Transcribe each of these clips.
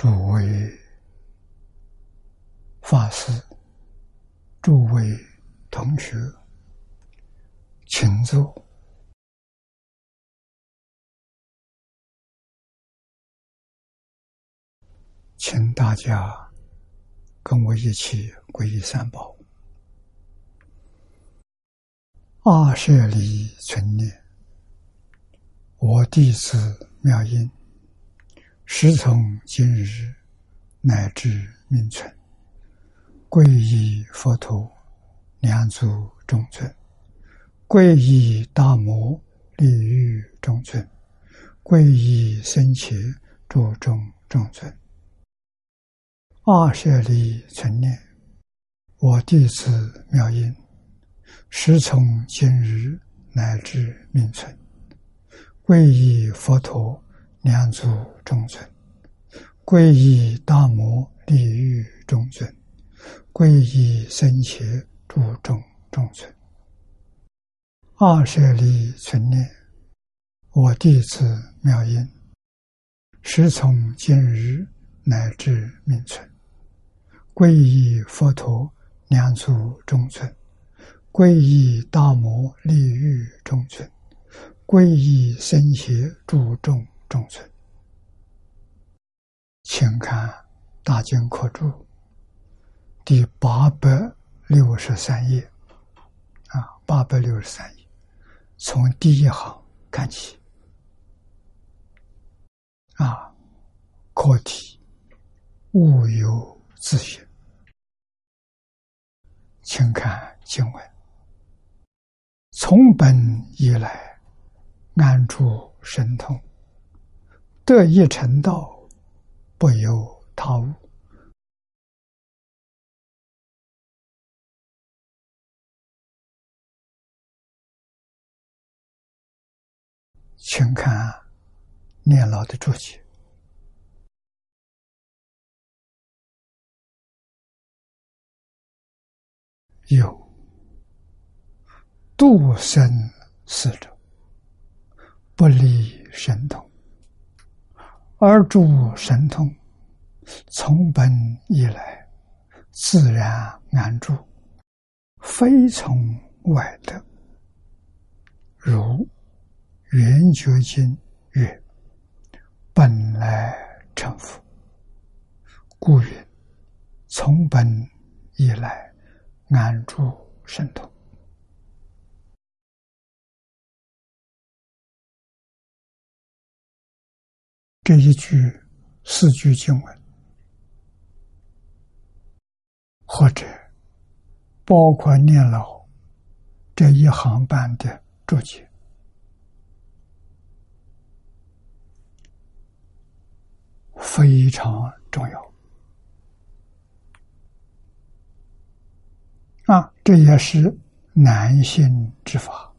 诸位法师、诸位同学，请坐，请大家跟我一起皈依三宝。二舍离存念，我弟子妙音。时从今日乃至命存，皈依佛陀，两足中尊；皈依大摩，利欲中尊；皈依僧伽，注中中尊。二舍利存念，我弟子妙音，时从今日乃至命存，皈依佛陀。两足中尊，皈依大摩利欲中尊，皈依僧伽注中中尊。二舍利存念，我弟子妙音，时从今日乃至命存，皈依佛陀两足中尊，皈依大摩利欲中尊，皈依僧伽注中。中村，请看《大经课注》第八百六十三页，啊，八百六十三页，从第一行看起，啊，课题物有自性，请看经文：从本以来，安住神通。得一成道，不由他物。请看念老的注解，有度生死者，不离神通。而诸神通，从本以来，自然安住，非从外得。如圆觉经曰：“本来成佛，故云从本以来，安住神通。”这一句四句经文，或者包括念老这一行半的注解，非常重要。啊，这也是男性之法。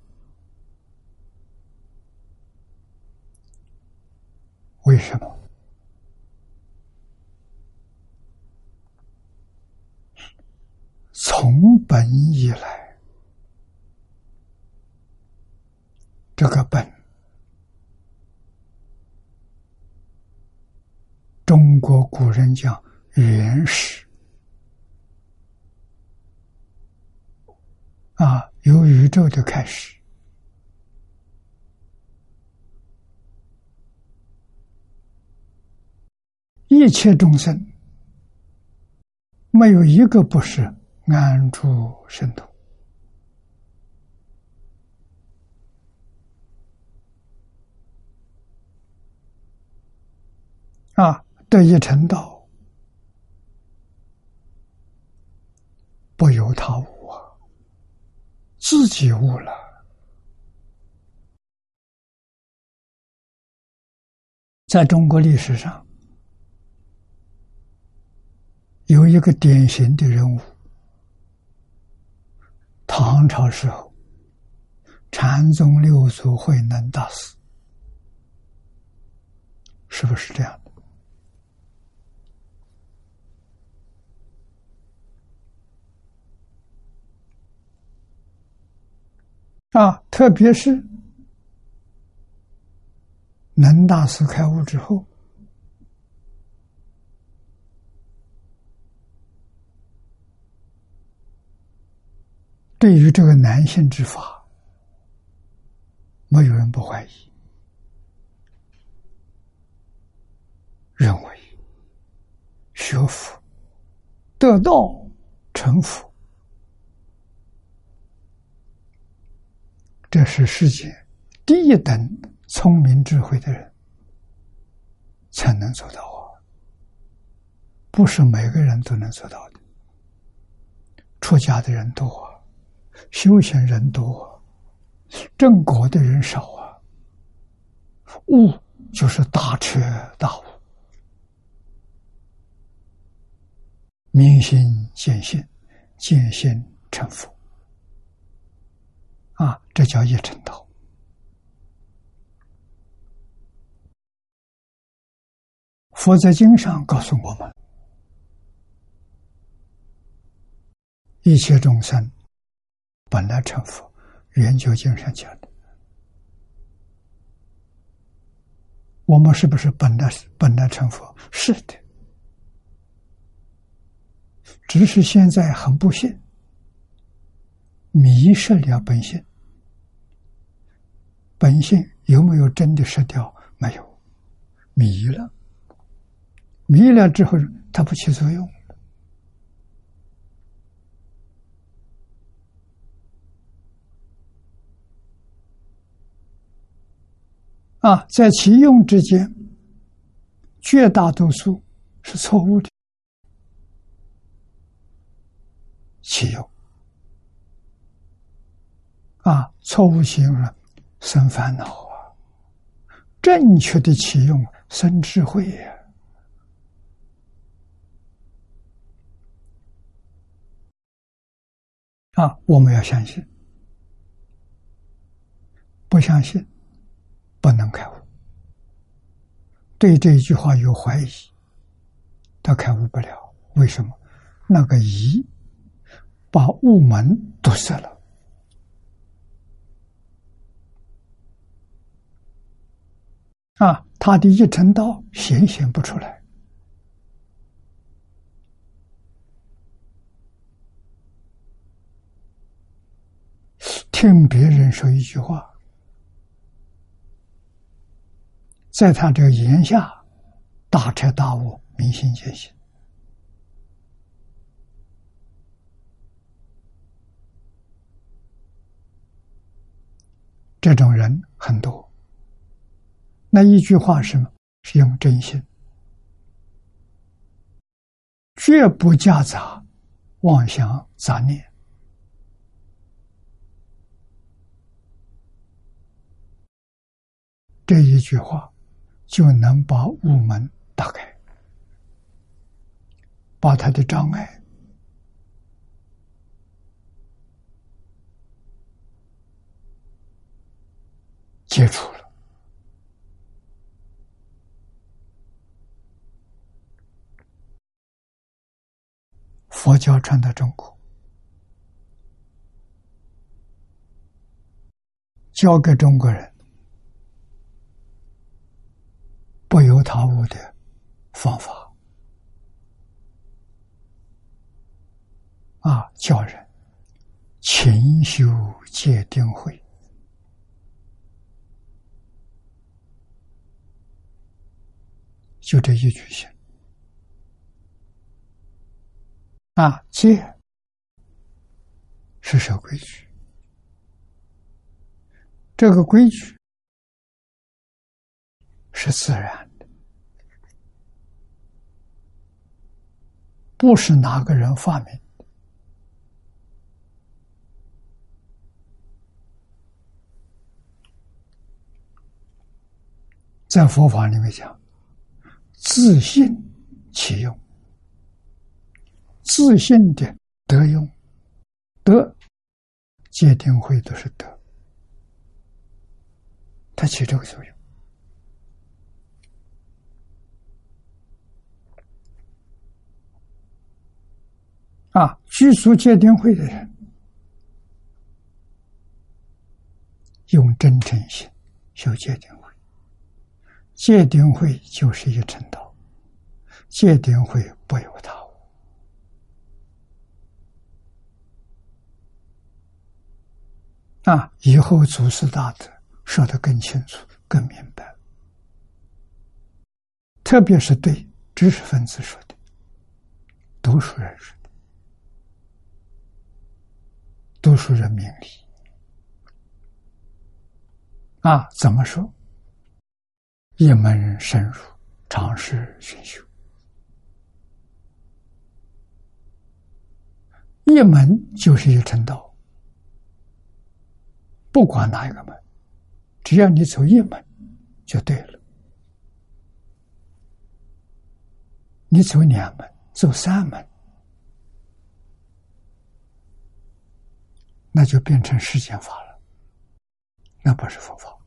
为什么？从本以来，这个本，中国古人讲原始，啊，由宇宙的开始。一切众生，没有一个不是安住神通啊！得一成道，不由他悟啊，自己悟了。在中国历史上。有一个典型的人物，唐朝时候，禅宗六祖慧能大师，是不是这样的？啊，特别是能大师开悟之后。对于这个男性之法，没有人不怀疑，认为学佛得道成佛，这是世界第一等聪明智慧的人才能做到啊！不是每个人都能做到的。出家的人多，修行人多，正果的人少啊。悟就是大彻大悟，明心见性，见性成佛啊，这叫一成道。佛在经上告诉我们。一切众生本来成佛，圆觉经上讲的。我们是不是本来本来成佛？是的，只是现在很不幸，迷失了本性。本性有没有真的失掉？没有，迷了，迷了之后，它不起作用。啊，在其用之间，绝大多数是错误的。其用啊，错误其用了，生烦恼啊；正确的启用生智慧呀。啊，我们要相信，不相信。不能开悟，对这一句话有怀疑，他开悟不了。为什么？那个疑把悟门堵塞了啊！他的一成道显现不出来，听别人说一句话。在他这个言下，大彻大悟，明心见性，这种人很多。那一句话是什么？是用真心，绝不夹杂妄想杂念。这一句话。就能把雾门打开，把他的障碍解除了。佛教传到中国，教给中国人。不由他悟的方法。啊，教人勤修戒定慧，就这一句行。啊，戒是守规矩，这个规矩。是自然的，不是哪个人发明的。在佛法里面讲，自信其用，自信的德用，德戒定慧都是德，它起这个作用。啊，居住戒定慧的人，用真诚心修戒定慧，戒定慧就是一成道，戒定慧不由他物。啊，以后祖师大德说的更清楚、更明白，特别是对知识分子说的、读书人说读书人明理啊，怎么说？一门深入，尝试熏修。一门就是一成道，不管哪一个门，只要你走一门，就对了。你走两门，走三门，那就变成世间法了，那不是佛法。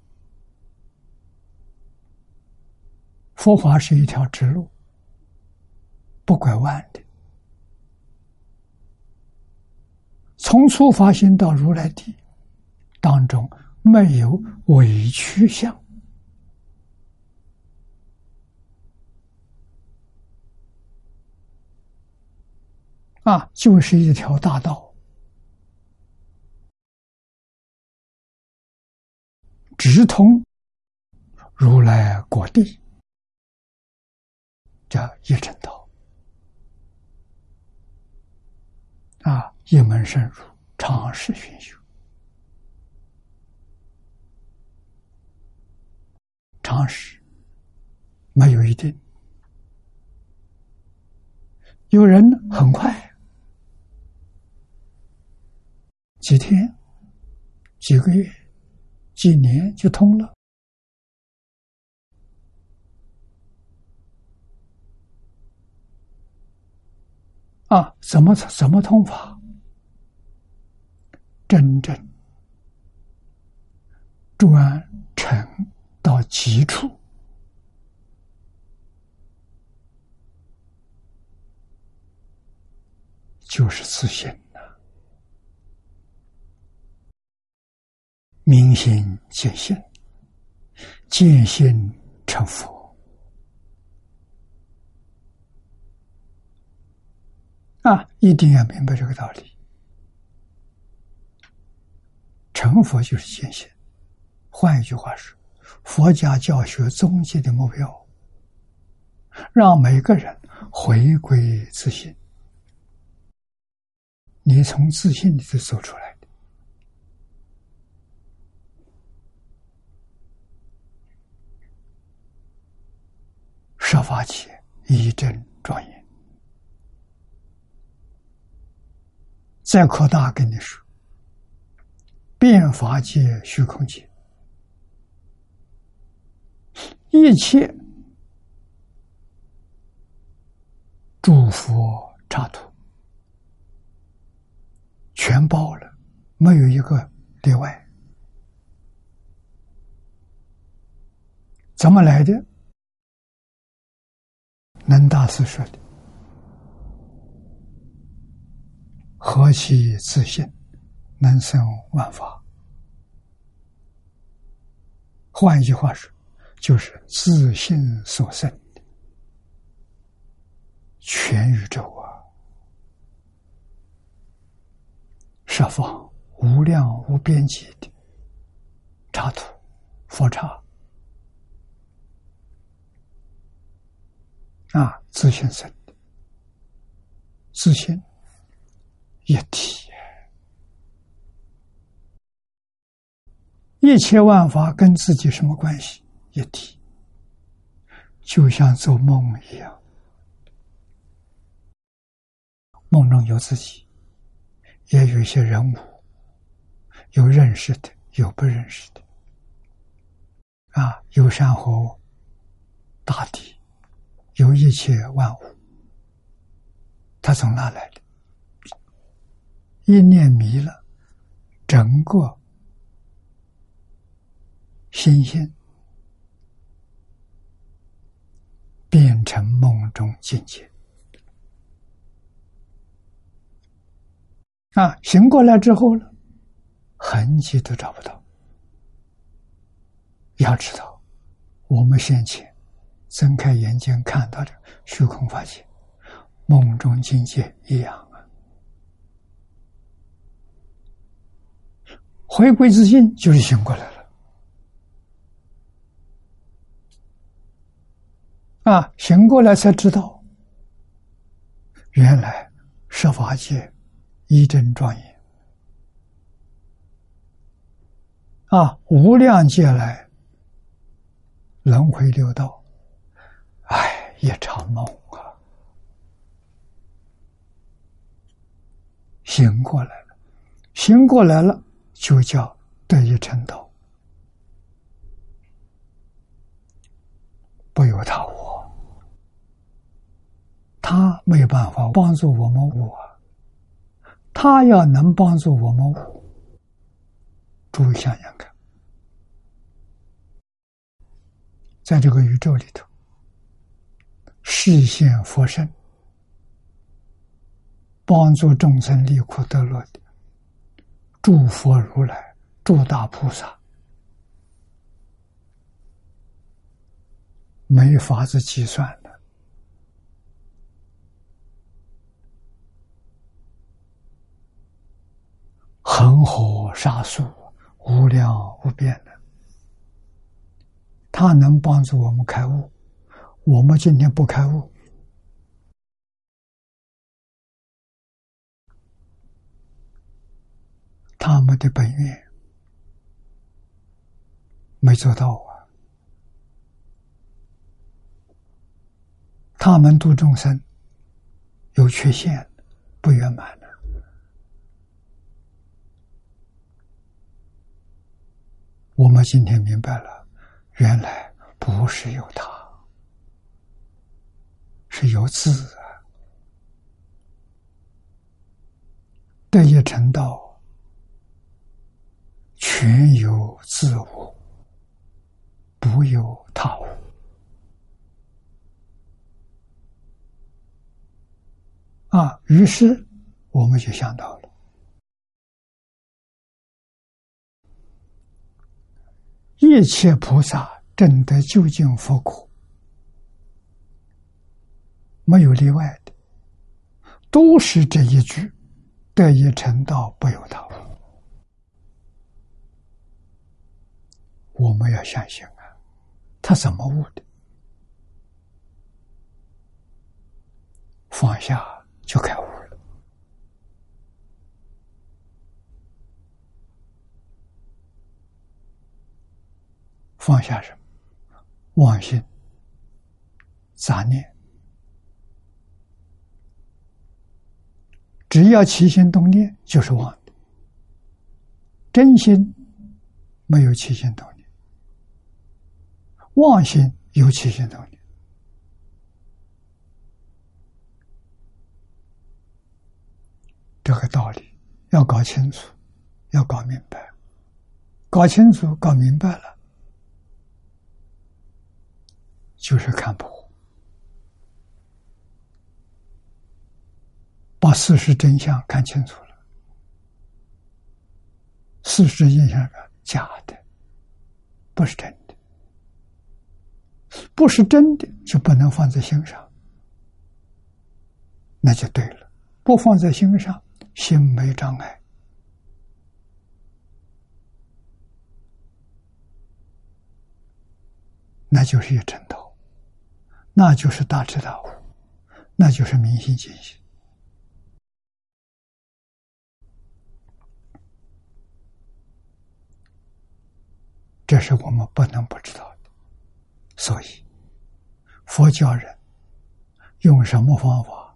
佛法是一条直路，不拐弯的。从初发心到如来地当中，没有委屈相啊，就是一条大道，直通如来果地，叫一真道啊。一门深入，尝试熏修，常识没有一定。有人很快，几天、几个月、几年就通了。啊，怎么怎么通法？真正专程到极处，就是自信呐，明心见性，见性成佛啊！一定要明白这个道理。成佛就是见性。换一句话说，佛家教学终极的目标，让每个人回归自信。你从自信里头走出来的，设法起一真庄严。再扩大跟你说。变法界、虚空界，一切诸佛刹土全包了，没有一个例外。怎么来的？南大师说的：“何其自信！”能生万法，换一句话说，就是自信所生的全宇宙啊，设放无量无边际的刹土、佛刹啊，自信生的，自信一体。一切万法跟自己什么关系？一体，就像做梦一样，梦中有自己，也有一些人物，有认识的，有不认识的，啊，有山河、大地，有一切万物，它从哪来的？一念迷了，整个。心性变成梦中境界啊！醒过来之后呢，痕迹都找不到。要知道，我们先前睁开眼睛看到的虚空法界，梦中境界一样啊。回归自信就是醒过来了。啊，醒过来才知道，原来设法界一真庄严啊，无量劫来轮回六道，哎，一场梦啊！醒过来了，醒过来了，就叫得以成道，不由他我，他没有办法帮助我们我，他要能帮助我们我，诸位想想看，在这个宇宙里头，视现佛身。帮助众生离苦得乐的，诸佛如来、诸大菩萨，没法子计算的，恒河沙数，无量无边的，他能帮助我们开悟。我们今天不开悟。他们的本愿没做到啊！他们度众生有缺陷、不圆满的。我们今天明白了，原来不是有他，是有自啊！得以成道。全有自我，不由他物。啊，于是我们就想到了，一切菩萨证得究竟佛果，没有例外的，都是这一句：得以成道，不由他物。我们要相信啊，他怎么悟的？放下就开悟了。放下什么？妄心、杂念，只要起心动念就是妄的，真心没有起心动念。妄心有起心动念，这个道理要搞清楚，要搞明白。搞清楚、搞明白了，就是看破，把事实真相看清楚了。事实印象是假的，不是真的。不是真的，就不能放在心上，那就对了。不放在心上，心没障碍，那就是一正道，那就是大智大悟，那就是明心见性。这是我们不能不知道的。所以，佛教人用什么方法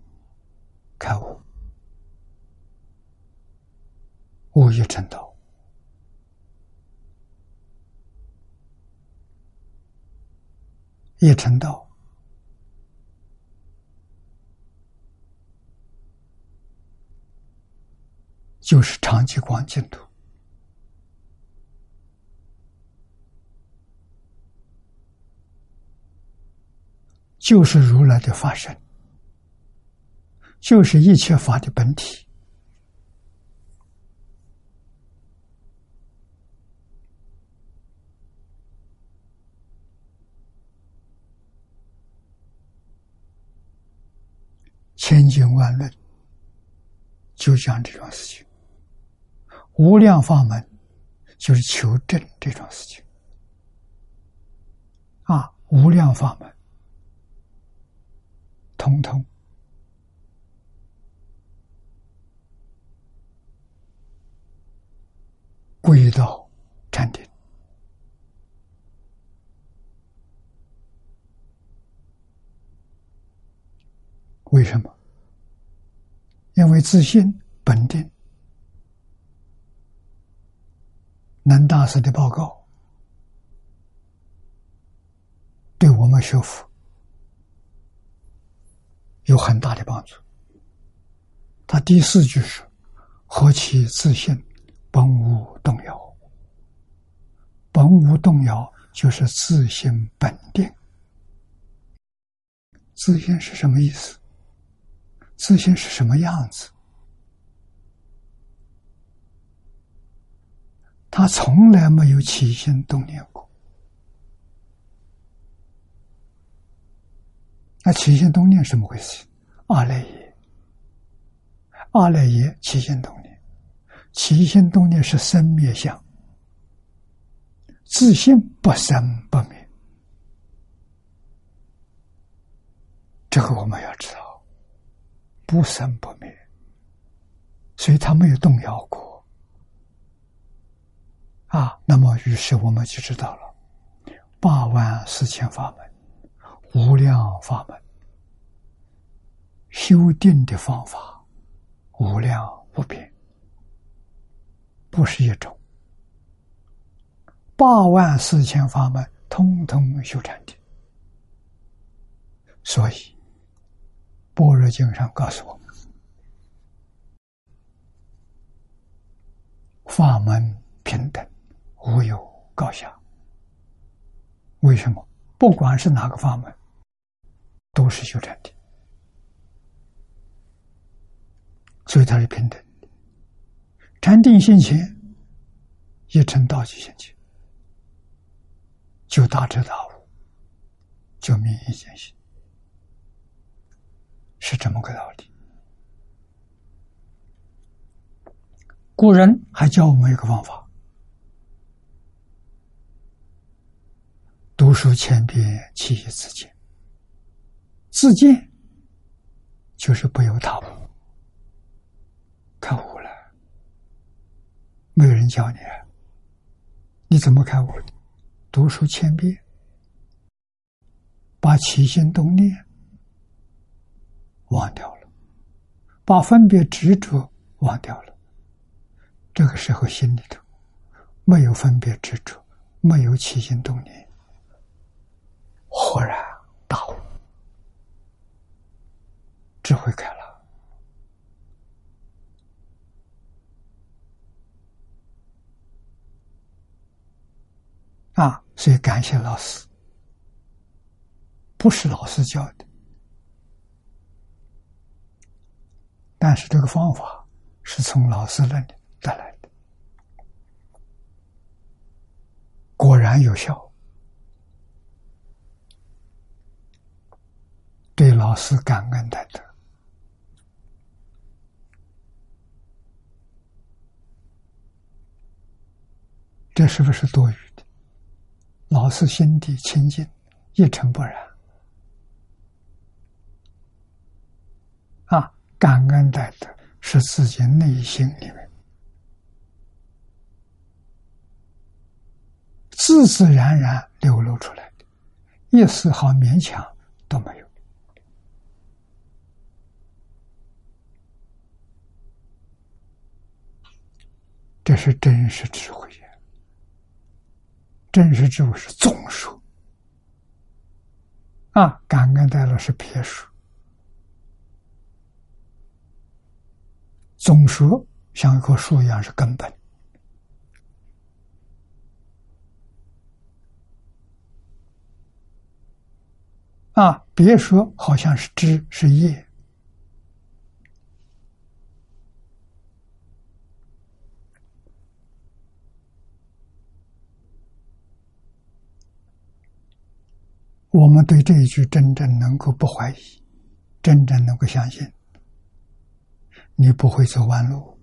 开悟？悟一成道，一成道就是长期光净土。就是如来的化身，就是一切法的本体。千经万论就讲这种事情，无量法门就是求证这种事情。啊，无量法门，通通归到禅定。为什么？因为自信本定。南大师的报告。对我们学佛有很大的帮助。他第四句是“何其自信，本无动摇”。本无动摇，就是自信本定。自信是什么意思？自信是什么样子？他从来没有起心动念过。那起心动念什么回事？阿赖耶，阿赖耶起心动念，起心动念是生灭相，自信不生不灭，这个我们要知道，不生不灭，所以他没有动摇过啊。那么，于是我们就知道了八万四千法门。无量法门，修定的方法无量无边，不是一种。八万四千法门，通通修禅定。所以，《般若经》上告诉我们：法门平等，无有高下。为什么？不管是哪个法门。都是修禅定，所以它是平等的。禅定现前，一成道即现前，就大彻大悟，就明一见性，是这么个道理。古人还教我们一个方法：读书千遍，其义自见。自见就是不由他悟，开悟了，没有人教你，你怎么开悟？读书千遍，把起心动念忘掉了，把分别执着忘掉了，这个时候心里头没有分别执着，没有起心动念，豁然大悟。智慧开了啊！所以感谢老师，不是老师教的，但是这个方法是从老师那里得来的，果然有效。对老师感恩戴德。这是不是多余的？老师心底清净，一尘不染。啊，感恩戴德是自己内心里面自自然然流露出来的，一丝毫勉强都没有。这是真实智慧。真实智慧是总数啊，感恩戴了是撇数，总数像一棵树一样是根本啊，别说好像是枝是叶。我们对这一句真正能够不怀疑，真正能够相信，你不会走弯路，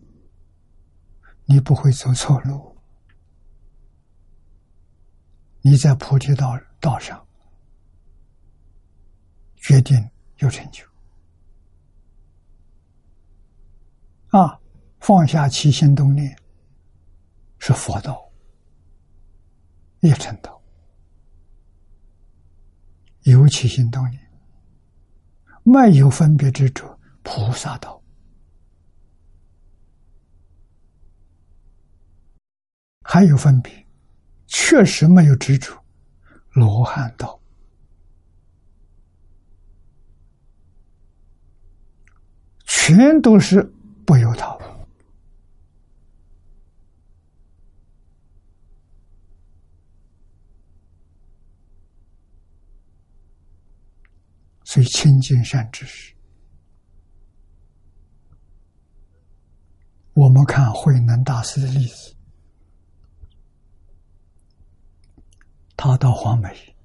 你不会走错路，你在菩提道道上决定有成就啊！放下起心动念是佛道，也成道。有起心动念，没有分别之处，菩萨道。还有分别，确实没有执着，罗汉道，全都是不由他。所以清净善知识，我们看慧能大师的例子。他到黄梅，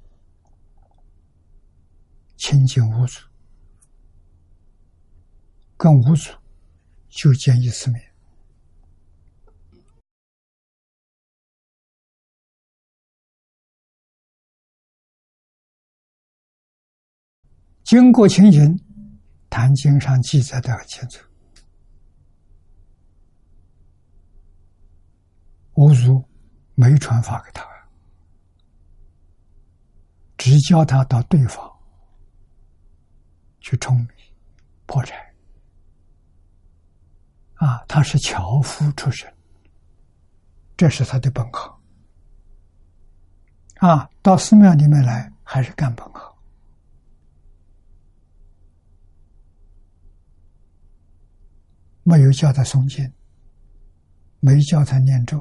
清净无阻，跟无阻就见一次面。经过情形，《坛经》上记载的很清楚，无阻没传法给他。只叫他到对方去冲破柴啊！他是樵夫出身，这是他的本行啊！到寺庙里面来还是干本行，没有叫他诵经，没叫他念咒。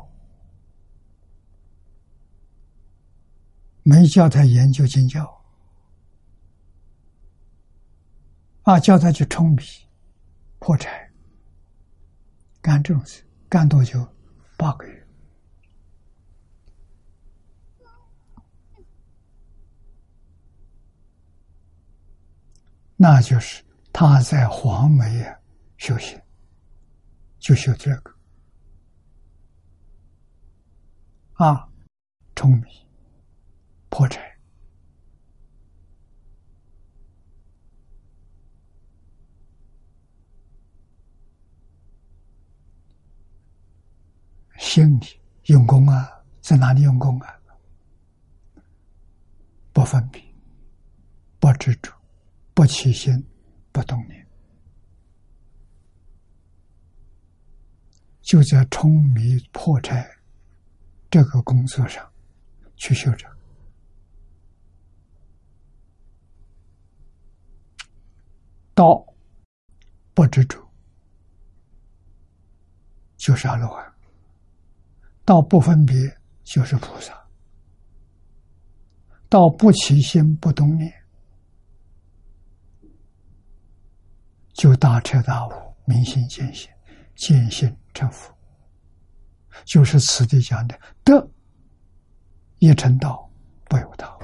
没叫他研究经教，啊，叫他去冲米、破柴，干这种事，干多久？八个月。那就是他在黄梅啊修行，就修这个啊，聪明。破财，心里用功啊，在哪里用功啊？不分别，不执着，不起心，不动念，就在冲迷破柴这个工作上去修正。道不执着，就是阿罗汉；道不分别，就是菩萨；道不起心不动念，就大彻大悟，明心见性，见性成佛。就是此地讲的得一成道，不由他，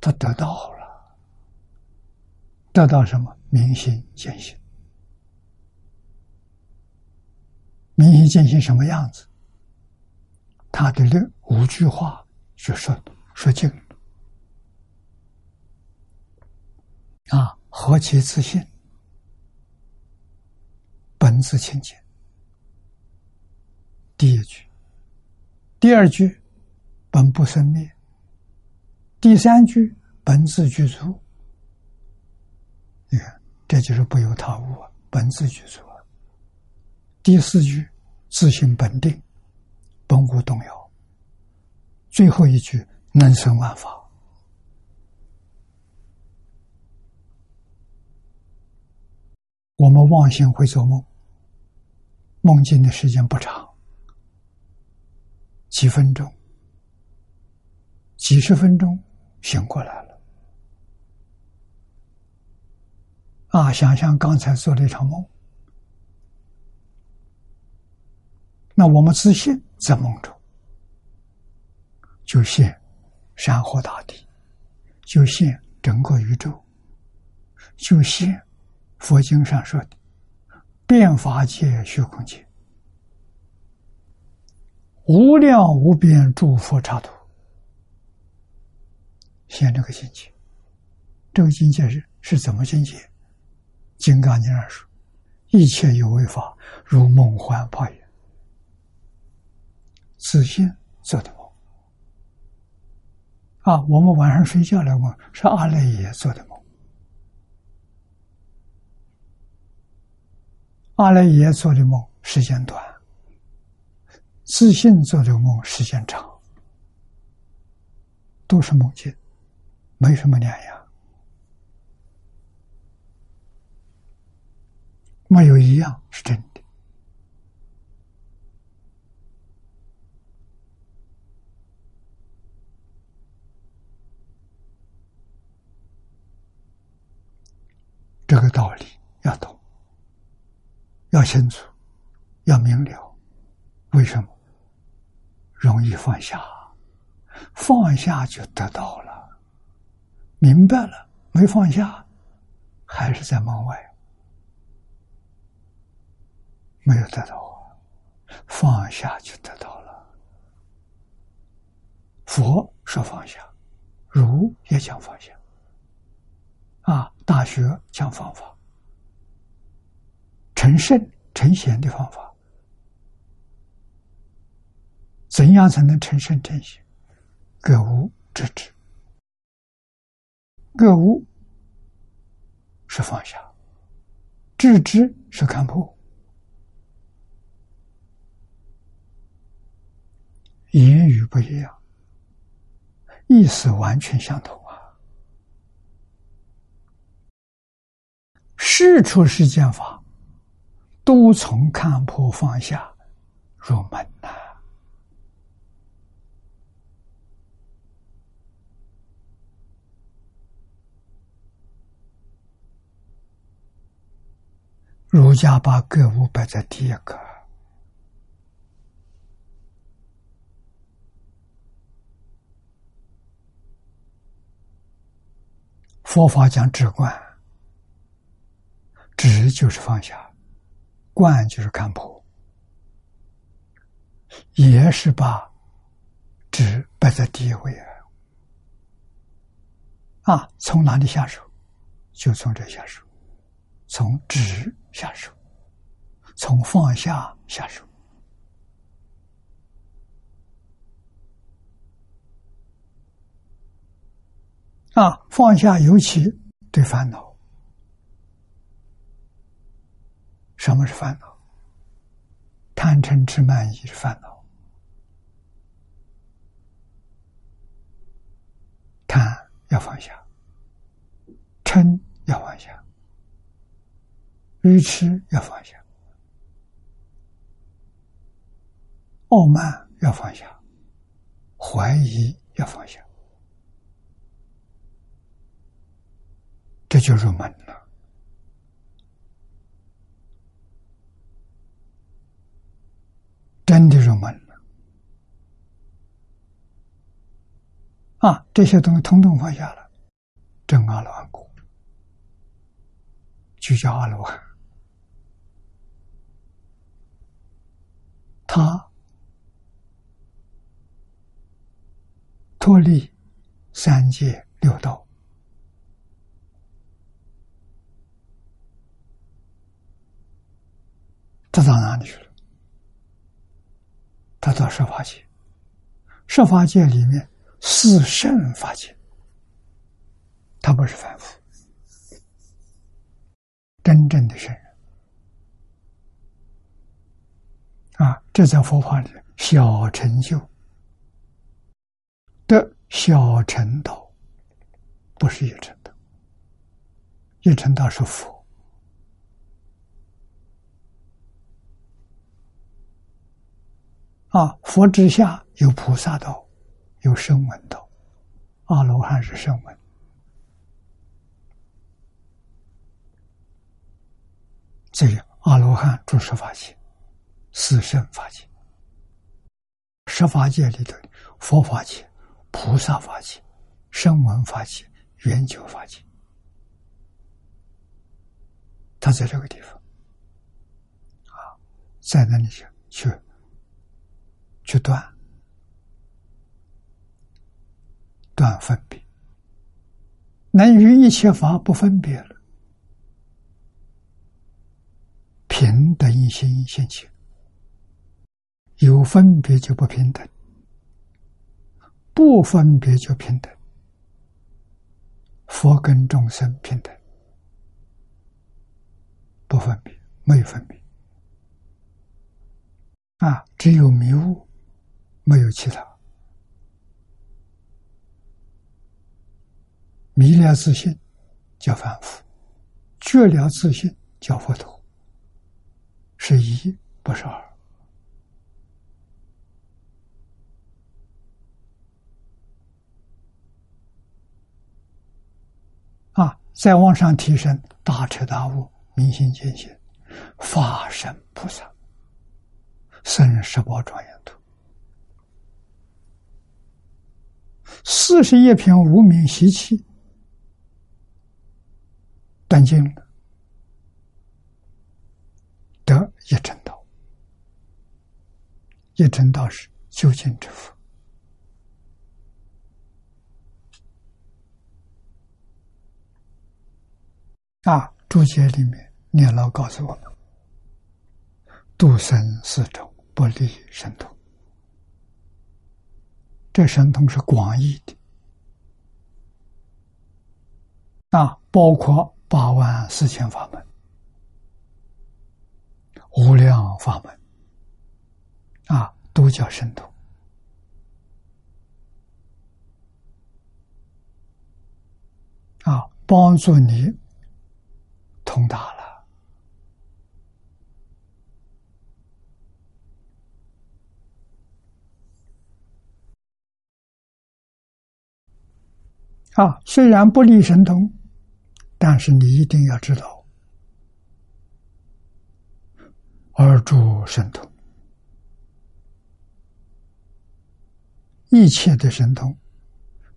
他得到了。得到什么？明心见性。明心见性什么样子？他的这五句话就说说尽了。啊，何其自信，本自清净。第一句，第二句，本不生灭。第三句，本自具足。你看，这就是不由他物啊，本自具足啊。第四句，自性本定，本无动摇。最后一句，能生万法。我们妄心会做梦，梦境的时间不长，几分钟、几十分钟，醒过来了。啊！想象刚才做了一场梦，那我们自信在梦中，就现山河大地，就现整个宇宙，就现佛经上说的变法界、虚空界，无量无边诸佛刹土，现这个境界。这个境界是是怎么境界？《金刚经》上说：“一切有为法，如梦幻泡影。”自信做的梦啊！我们晚上睡觉的梦是阿赖耶做的梦，阿赖耶做的梦时间短，自信做的梦时间长，都是梦境，没什么两样。没有一样是真的。这个道理要懂，要清楚，要明了。为什么？容易放下，放下就得到了。明白了，没放下，还是在门外。没有得到啊，放下就得到了。佛说放下，儒也讲放下，啊，大学讲方法，成圣成贤的方法，怎样才能成圣成贤？格物致知，格物是放下，致知是看破。言语不一样，意思完全相同啊！事出世间法，都从看破放下入门呐。儒家把格物摆在第一个。佛法讲直观，直就是放下，观就是看破，也是把止摆在第一位啊！啊，从哪里下手？就从这下手，从止下手，从放下下手。啊，放下，尤其对烦恼。什么是烦恼？贪嗔痴慢疑是烦恼。贪要放下，嗔要放下，愚痴要放下，傲慢要放下，怀疑要放下。这就入门了，真的入门啊！这些东西统统放下了，真阿罗汉果，就叫阿罗汉。他脱离三界六道。他到哪里去了？他到设法界，设法界里面四圣法界，他不是凡夫，真正的圣人啊！这在佛法里小成就的小成道，不是一成道，一成道是佛。啊，佛之下有菩萨道，有声闻道，阿罗汉是声闻。这个阿罗汉住十法界，四圣法界，十法界里头，佛法界、菩萨法界、声闻法界、圆觉法界，他在这个地方，啊，在那里去去。去断，断分别，能与一切法不分别了，平等心现前，有分别就不平等，不分别就平等，佛跟众生平等，不分别，没有分别，啊，只有迷雾，没有其他。迷了自信叫凡夫，觉了自信叫佛陀，是一不是二。啊，再往上提升，大彻大悟，明心见性，法身菩萨，生十宝庄严四十一品无名习气。干净了，得一真道。一真道是究竟之福。啊，注解里面念老告诉我们：度生四种不离神通。这神通是广义的，啊，包括。八万四千法门，无量法门，啊，都叫神通，啊，帮助你通达了，啊，虽然不立神通。但是你一定要知道，二住神通，一切的神通，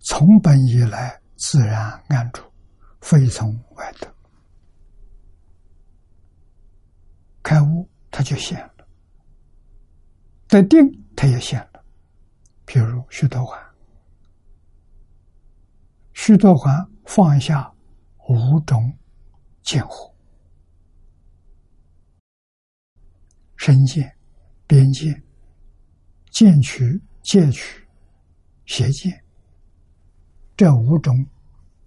从本以来自然安住，非从外得。开悟他就现了，在定他也现了。譬如须多环，须多环放下。五种见惑：身见、边见、见取、戒取、邪见，这五种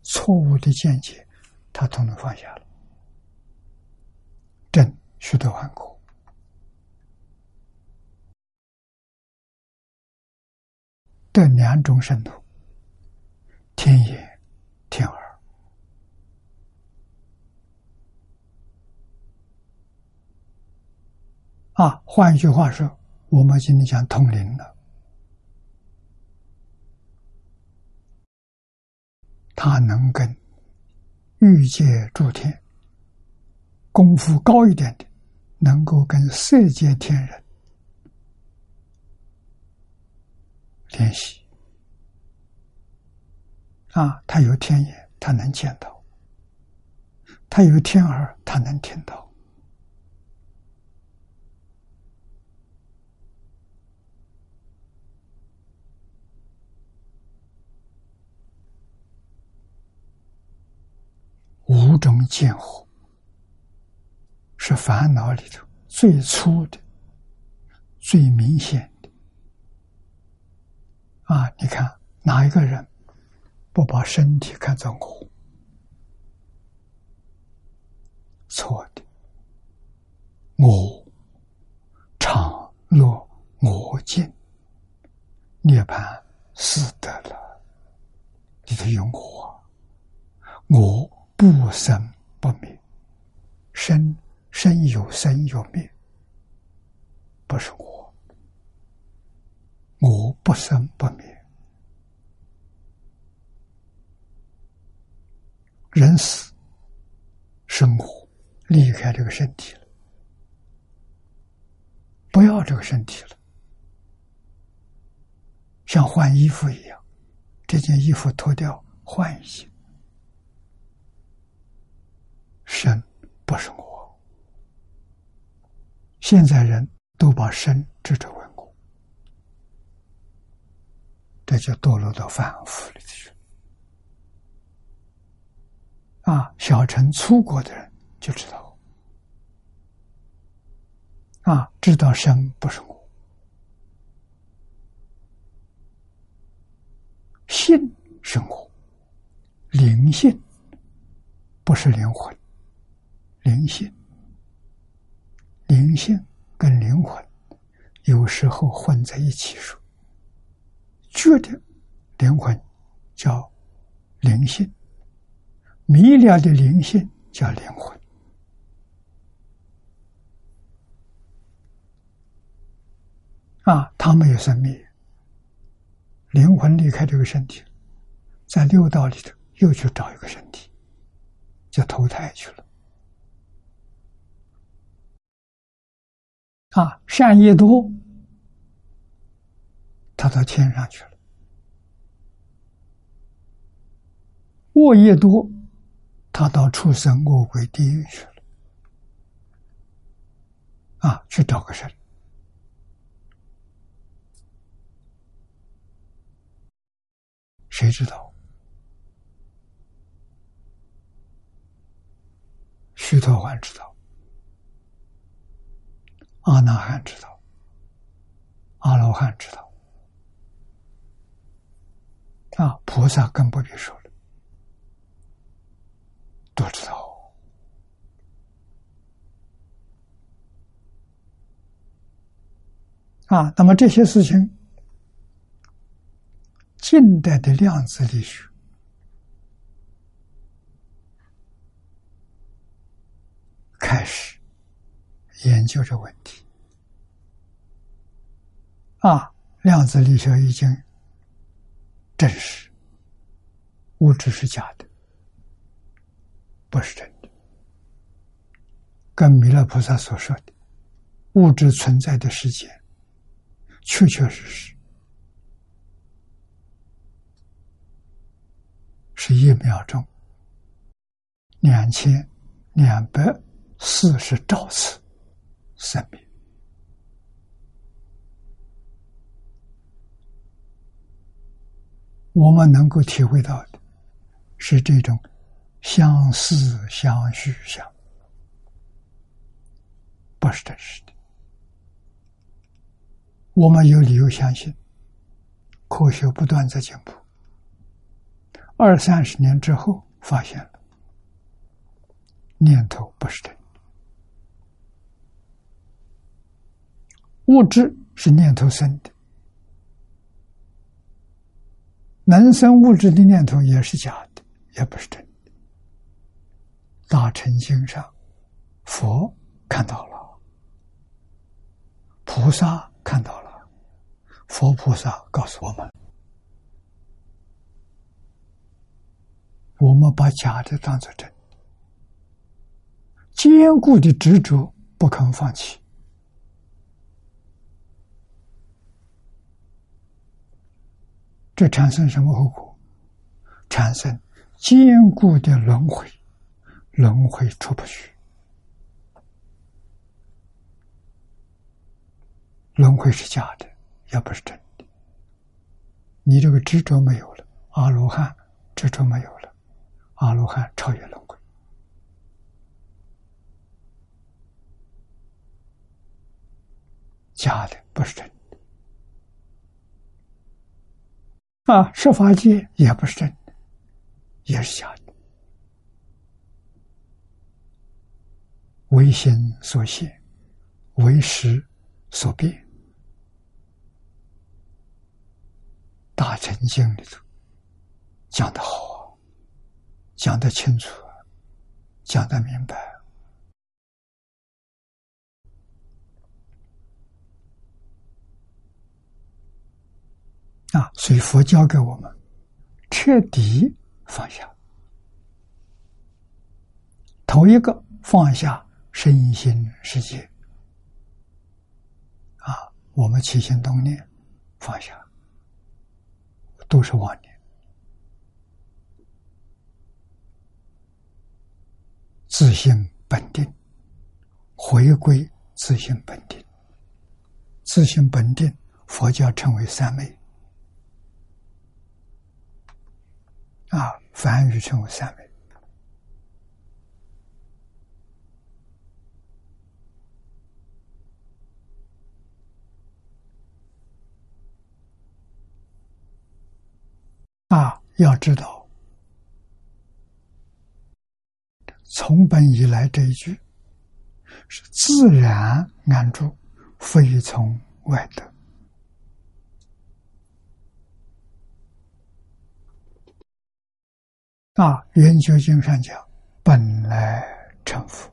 错误的见解，他统统放下了。正须多还果的两种神通：天眼、天耳。啊，换一句话说，我们今天讲通灵了，他能跟欲界诸天功夫高一点的，能够跟色界天人联系。啊，他有天眼，他能见到；他有天耳，他能听到。五种见惑是烦恼里头最粗的、最明显的。啊，你看哪一个人不把身体看作我？错的，我常若我见，涅盘死得了，里头有我，我。不生不灭，生生有生有灭，不是我，我不生不灭，人死，生活离开这个身体了，不要这个身体了，像换衣服一样，这件衣服脱掉，换一件。身不是我，现在人都把身执着为我，这就堕落到凡夫里去了。啊，小乘出国的人就知道，啊，知道生不是我，性是我，灵性不是灵魂，灵性，灵性跟灵魂有时候混在一起说，觉得灵魂叫灵性。迷了的灵性叫灵魂啊，他没有生命，灵魂离开这个身体，在六道里头又去找一个身体，就投胎去了啊。善业多，他到天上去了；恶业多。他到畜生、恶鬼、地狱去了，啊，去找个神，谁知道？须陀洹知道，阿那含知道，阿罗汉知道，啊，菩萨更不必说。都知道啊，那么这些事情，近代的量子力学开始研究这问题啊，量子力学已经证实物质是假的。不是真的，跟弥勒菩萨所说的物质存在的时间，确确实实是一秒钟两千两百四十兆次生命。我们能够体会到的是这种。相似相续相，不是真实的。我们有理由相信，科学不断在进步。二三十年之后，发现了念头不是真的，物质是念头生的，能生物质的念头也是假的，也不是真的。大乘经上，佛看到了，菩萨看到了，佛菩萨告诉我们：我们把假的当做真，坚固的执着不肯放弃，这产生什么后果？产生坚固的轮回。轮回出不去，轮回是假的，也不是真的。你这个执着没有了，阿罗汉执着没有了，阿罗汉超越轮回，假的不是真的。啊，设法界也不是真的，也是假的。为心所现，为识所变。大乘经里头讲的好，讲的清楚，讲的明白啊！所以佛教给我们彻底放下，头一个放下。身心世界，啊，我们起心动念放下，都是妄念，自性本定，回归自性本定，自性本定，佛教称为三昧，啊，梵语称为三昧，要知道，从本以来这一句是自然安住，非从外得。啊，圆觉经上讲，本来成佛，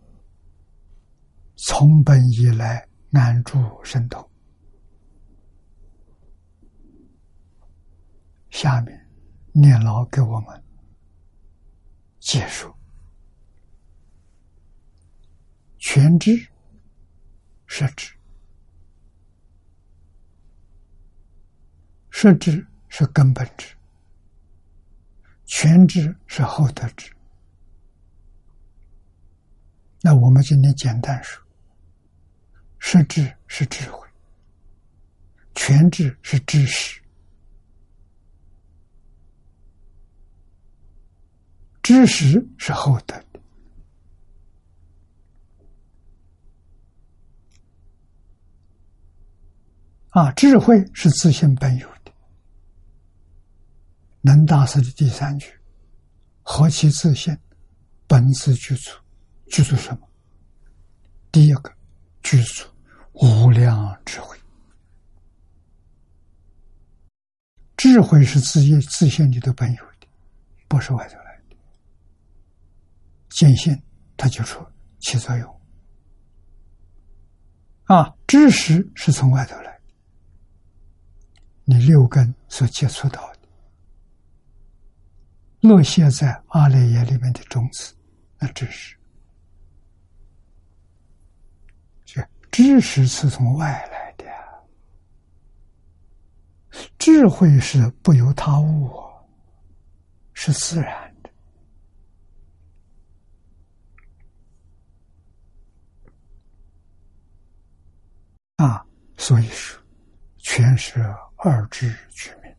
从本以来安住神通。下面。念老给我们解说：全知设置，设置是根本知，全知是后得知。那我们今天简单说，设置是智慧，全知是知识。知识是后得的啊，智慧是自信本有的。能大师的第三句：“何其自信，本自具足。”具足什么？第一个，具足无量智慧。智慧是自业自信里的本有的，不是外头来。见性，它就出起作用。啊，知识是从外头来，你六根所接触到的，落现在阿赖耶里面的种子，那知识，这知识是从外来的，智慧是不由他物，是自然。啊，所以说，全是二智居民，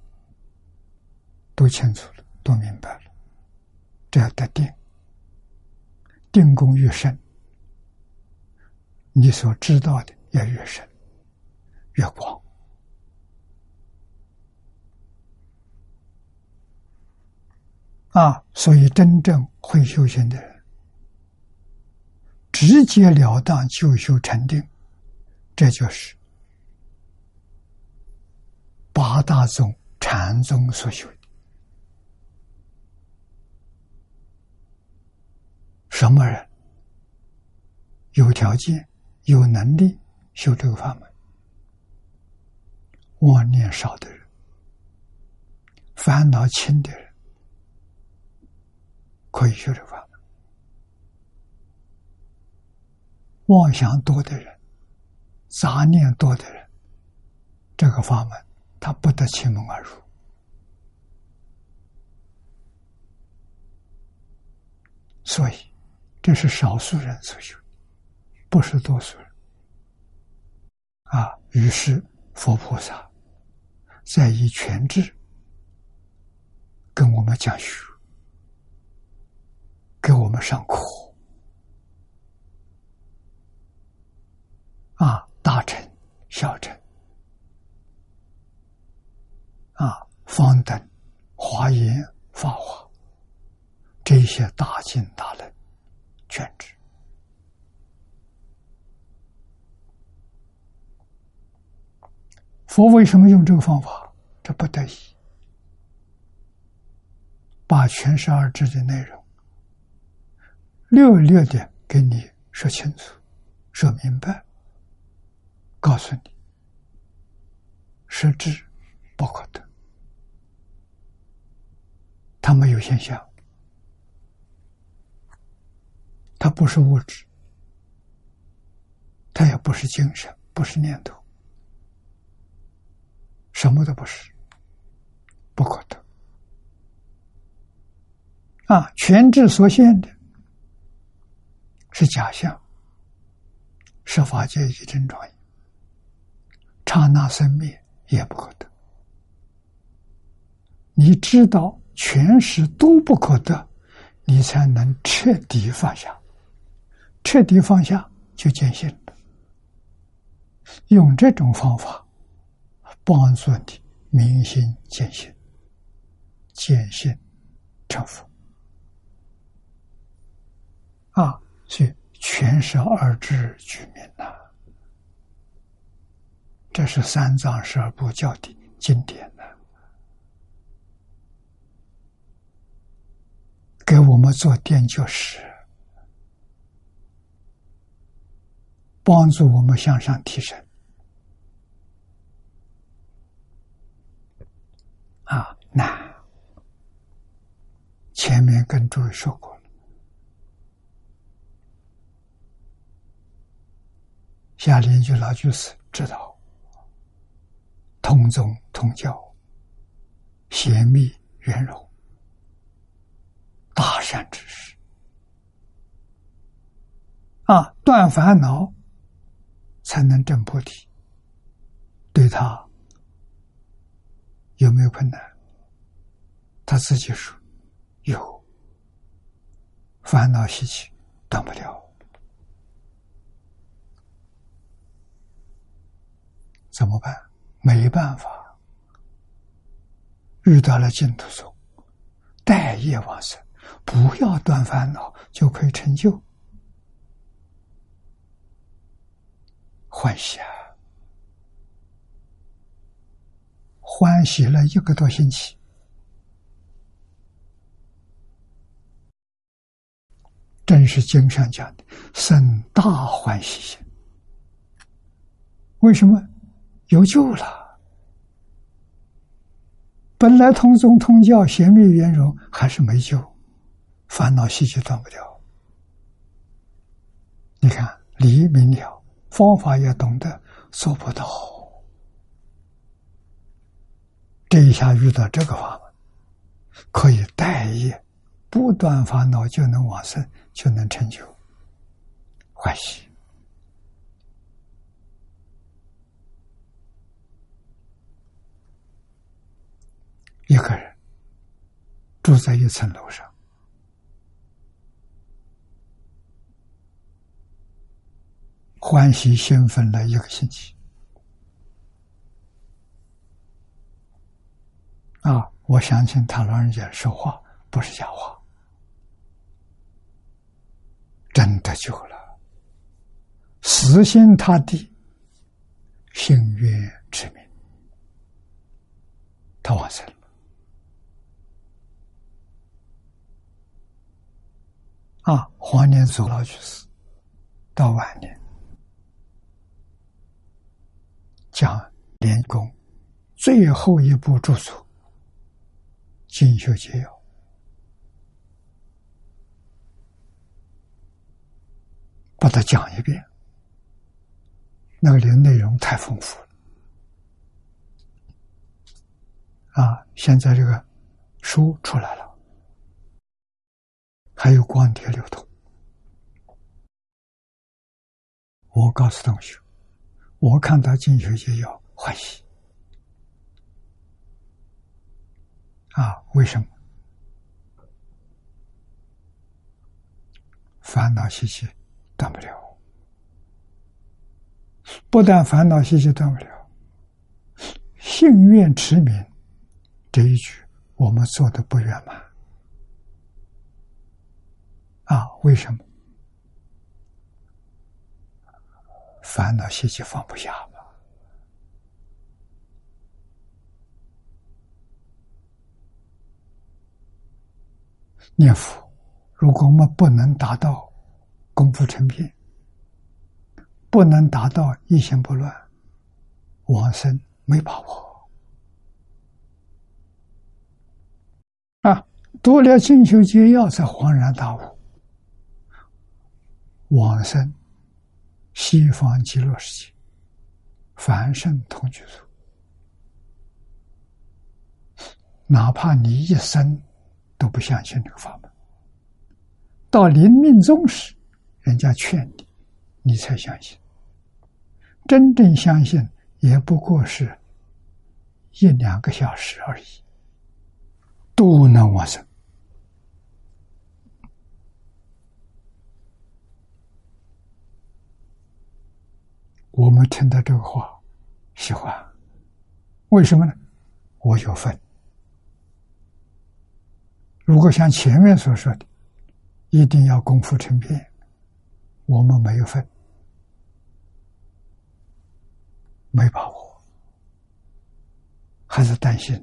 都清楚了，都明白了，这要得定，定功越深，你所知道的也越深，越广。啊，所以真正会修行的人，直截了当就修禅定。这就是八大宗禅宗所修的。什么人有条件、有能力修这个法门？妄念少的人、烦恼轻的人，可以修这个法门；妄想多的人。杂念多的人，这个法门他不得其门而入，所以这是少数人所修，不是多数人。啊，于是佛菩萨在以全智跟我们讲学，给我们上课，啊。大乘、小乘，啊，方等、华严、法华，这些大经大论，全知。佛为什么用这个方法？这不得已，把全十二支的内容略略的给你说清楚、说明白。告诉你，实质不可得，它没有现象，它不是物质，它也不是精神，不是念头，什么都不是，不可得。啊，全智所现的，是假象，是法界一真庄严。刹那生灭也不可得，你知道全实都不可得，你才能彻底放下。彻底放下就见性了。用这种方法帮助你明心见性，见性成佛。啊，所以全是二智居民呐。这是三藏十二部教的经典的，给我们做垫脚石，帮助我们向上提升。啊，难！前面跟诸位说过了，下联句老句是知道。通宗通教，贤密圆融，大善之事啊！断烦恼才能证菩提。对他有没有困难？他自己说有，烦恼习气断不了，怎么办？没办法，遇到了净土宗，待业往生，不要断烦恼，就可以成就。欢喜啊！欢喜了一个多星期，正是经上讲的生大欢喜心。为什么？有救了，本来通宗通教贤密圆融还是没救，烦恼习气断不掉。你看理明了，方法也懂得，做不到。这一下遇到这个法门，可以待业，不断烦恼就能往生，就能成就，欢喜。一个人住在一层楼上，欢喜兴奋了一个星期。啊，我相信他老人家说话不是假话，真的救了，死心塌地，心愿之名，他往生了。啊，黄连祖老去世，到晚年讲莲公最后一部著作《精修捷要》，把它讲一遍。那个里内容太丰富了，啊！现在这个书出来了。还有光碟流通，我告诉同学，我看到进学就要欢喜啊！为什么？烦恼习气断不了，不但烦恼习气断不了，幸愿持名这一句，我们做的不圆满。啊，为什么烦恼习气放不下嘛？念佛，如果我们不能达到功夫成片，不能达到一心不乱，往生没把握。啊，读了进修解要，才恍然大悟。往生西方极乐世界，凡圣同居处。哪怕你一生都不相信这个法门，到临命终时，人家劝你，你才相信。真正相信，也不过是一两个小时而已，都能往生。我们听到这个话，喜欢，为什么呢？我有份，如果像前面所说的，一定要功夫成片，我们没有份，没把握，还是担心，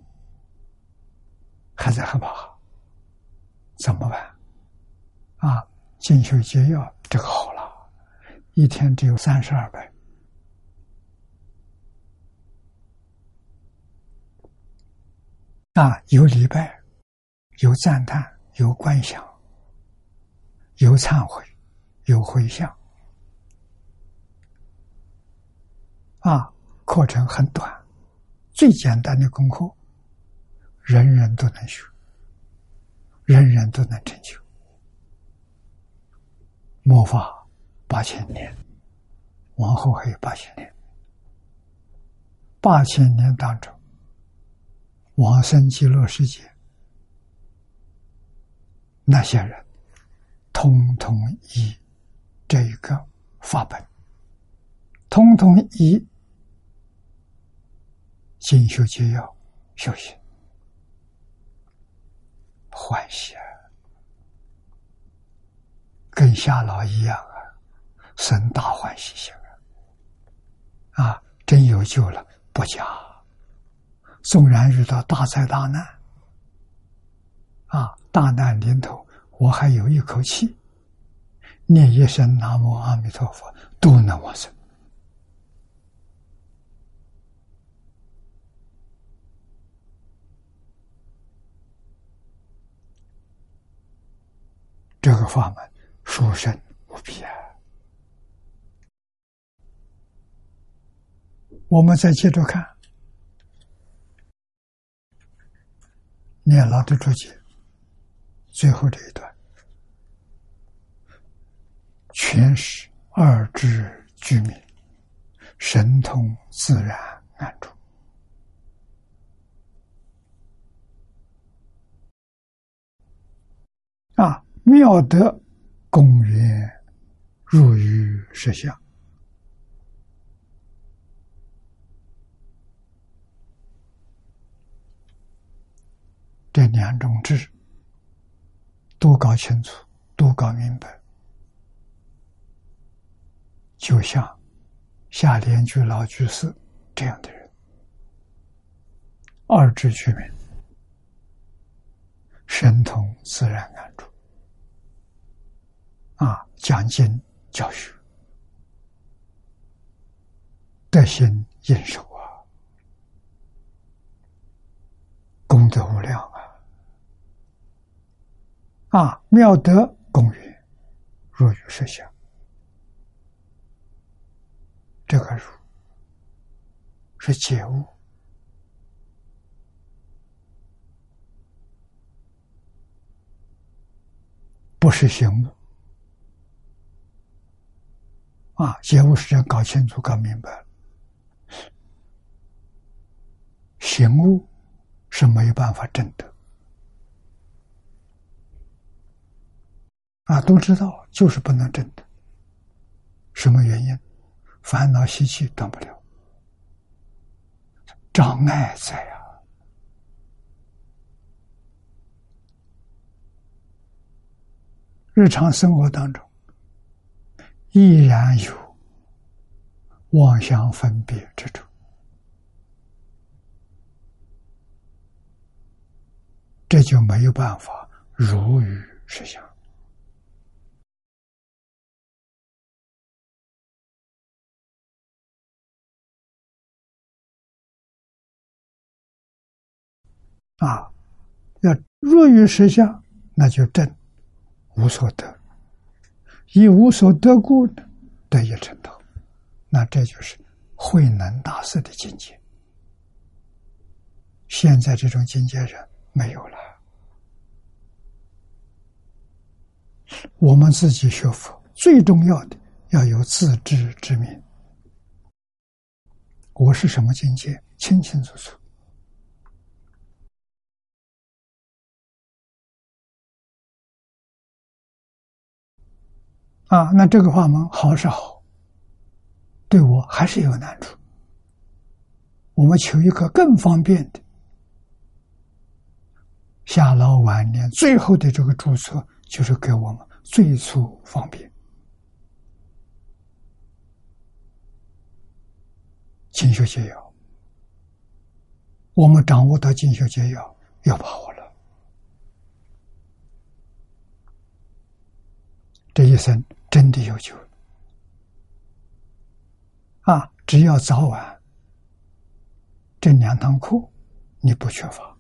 还在害怕，怎么办？啊，进修解要这个好了，一天只有三十二本。啊，有礼拜，有赞叹，有观想，有忏悔，有回向。啊，课程很短，最简单的功课，人人都能学，人人都能成就。末法八千年，往后还有八千年，八千年当中。往生极乐世界，那些人通通以这一个法本，通通以进修解要修行，欢喜啊，跟夏老一样啊，生大欢喜心啊，啊，真有救了，不假。纵然遇到大灾大难，啊，大难临头，我还有一口气，念一声南无阿弥陀佛，都能往生。这个法门殊胜无比啊！我们再接着看。念老的注解，最后这一段，全是二智居民，神通自然安住，啊，妙德公园入于实相。这两种智，都搞清楚，都搞明白，就像下联居老居士这样的人，二智居民，神通自然安住，啊，讲经教学，德行应手啊，功德无量。啊，妙德公园，若于设想，这个“如”是解悟，不是醒悟。啊，解悟是要搞清楚、搞明白，醒悟是没有办法证得。啊，都知道，就是不能证的。什么原因？烦恼习气断不了，障碍在啊。日常生活当中，依然有妄想分别之处，这就没有办法如鱼实相。啊，要若于实相，那就正无所得，以无所得故得以成道，那这就是慧能大师的境界。现在这种境界人没有了。我们自己学佛，最重要的要有自知之明。我是什么境界，清清楚楚。啊，那这个法门好是好，对我还是有难处。我们求一个更方便的，下老晚年最后的这个注册，就是给我们最初方便。精修解药，我们掌握到精修解药，要把握了。这一生真的有救啊！只要早晚这两堂课你不缺乏，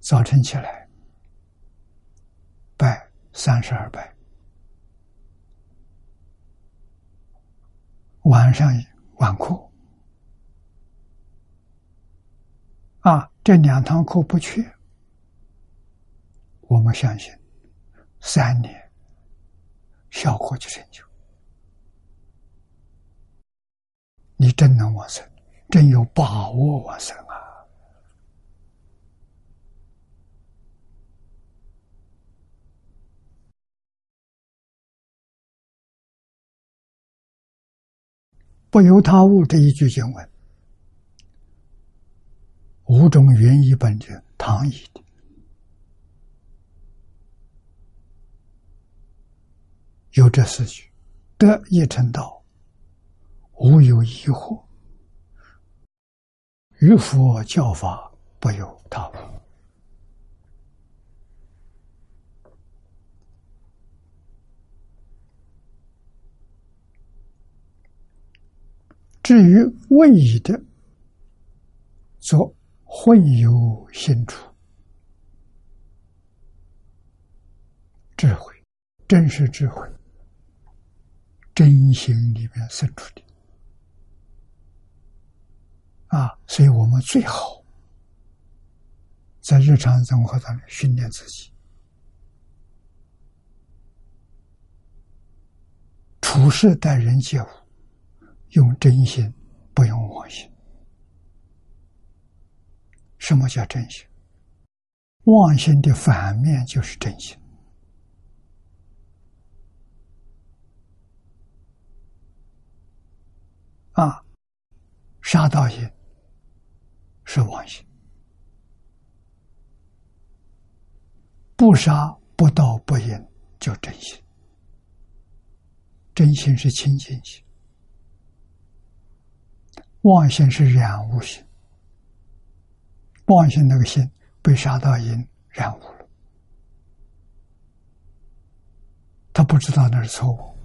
早晨起来拜三十二拜，晚上晚课啊，这两堂课不缺，我们相信三年效果就成就。你真能往生，真有把握往生啊！不由他物这一句经文，五种原译本的唐译的，有这四句：得一成道。无有疑惑，于佛教法不由他物。至于未已的，则混有心处，智慧，真实智慧，真心里面生出的。啊，所以我们最好在日常生活当中训练自己，处事待人接物，用真心，不用妄心。什么叫真心？妄心的反面就是真心。啊，杀盗淫。是妄心，不杀不盗不淫，叫真心。真心是清净心，妄心是染污心。妄心那个心被杀盗淫染污了，他不知道那是错误。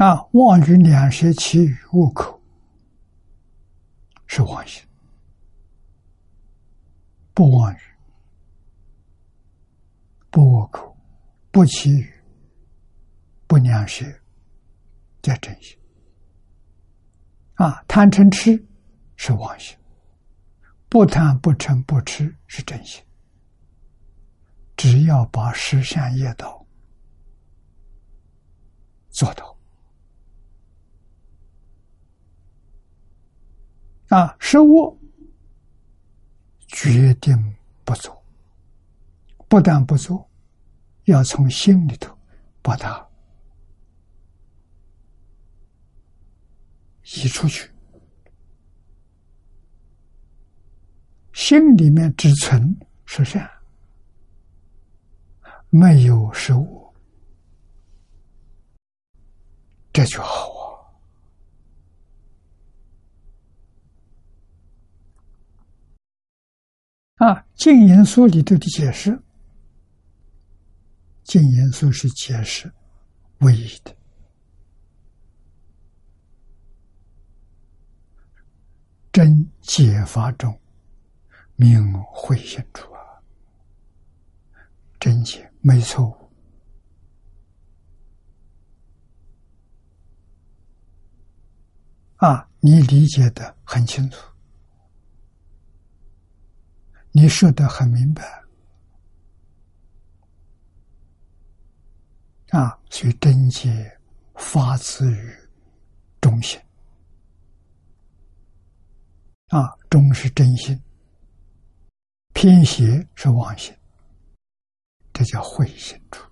啊，妄语两舌，其语恶口。是妄心，不妄语，不恶口，不绮语，不良舌，叫真心。啊，贪嗔痴是妄心，不贪不嗔不痴是真心。只要把十善业道做到。啊，食物决定不做，不但不做，要从心里头把它移出去。心里面只存是善，没有食物，这就好。啊，《净言书》里头的解释，《净言书》是解释唯一的，真解法中明慧显出啊，真解没错误啊，你理解的很清楚。你说的很明白啊，所以真解发自于中心啊，中是真心，偏邪是妄心，这叫慧心处。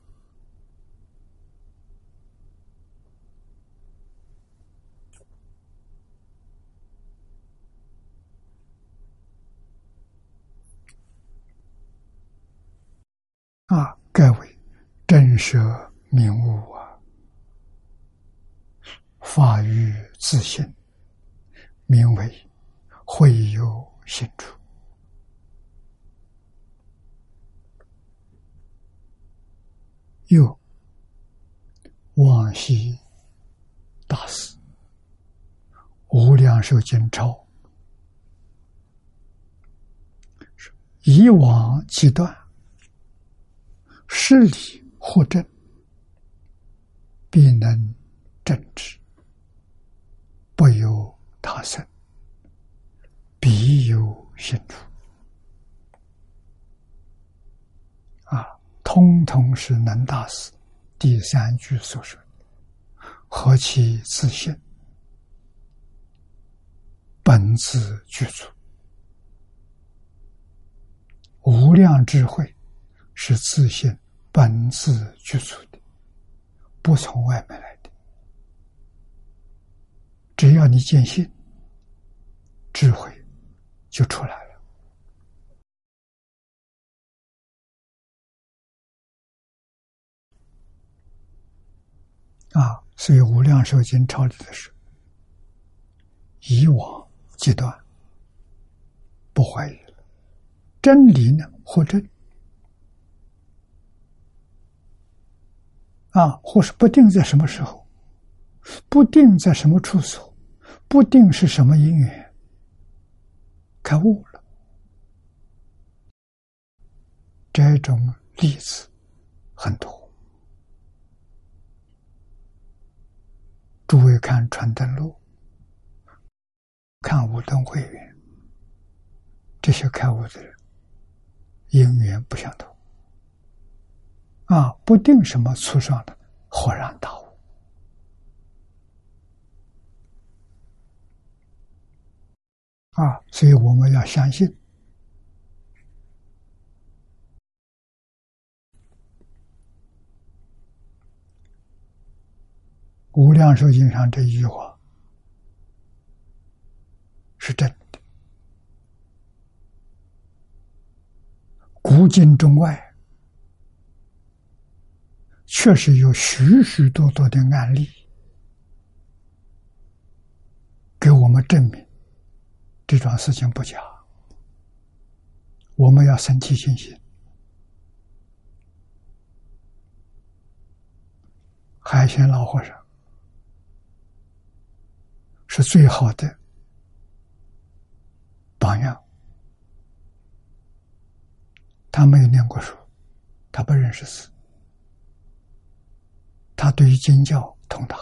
啊，盖为震慑明悟啊，法于自性，名为会有心处。又往昔大师无量寿经抄，以往即断，是理或正，必能正之。不由他生，必有心处。啊！通通是能大师第三句所说：“何其自信，本自具足，无量智慧是自信本自具足的，不从外面来的。只要你坚信，智慧就出来了。”啊，所以《无量寿经》抄的是以往阶段不怀疑了，真理呢或真啊，或是不定在什么时候，不定在什么处所，不定是什么因缘，开悟了，这种例子很多。诸位看传灯录，看五灯会员，这些开悟的人，因缘不相同，啊，不定什么初上的豁然大悟，啊，所以我们要相信。无量寿经上这一句话是真的，古今中外确实有许许多多的案例给我们证明这桩事情不假。我们要升起信心。海鲜老和尚。是最好的榜样。他没有念过书，他不认识字，他对于经教通达。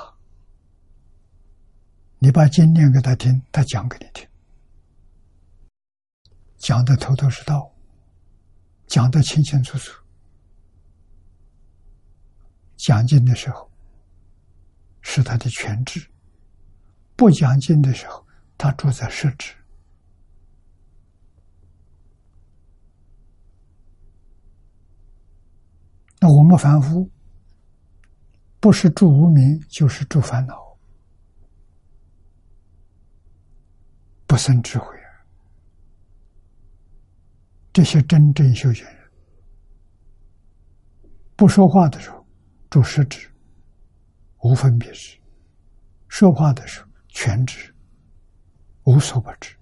你把经念给他听，他讲给你听，讲的头头是道，讲的清清楚楚。讲经的时候，是他的全智。不讲经的时候，他住在设置。那我们凡夫，不是住无名，就是住烦恼，不生智慧啊！这些真正修行人，不说话的时候住实指，无分别识；说话的时候。全知，无所不知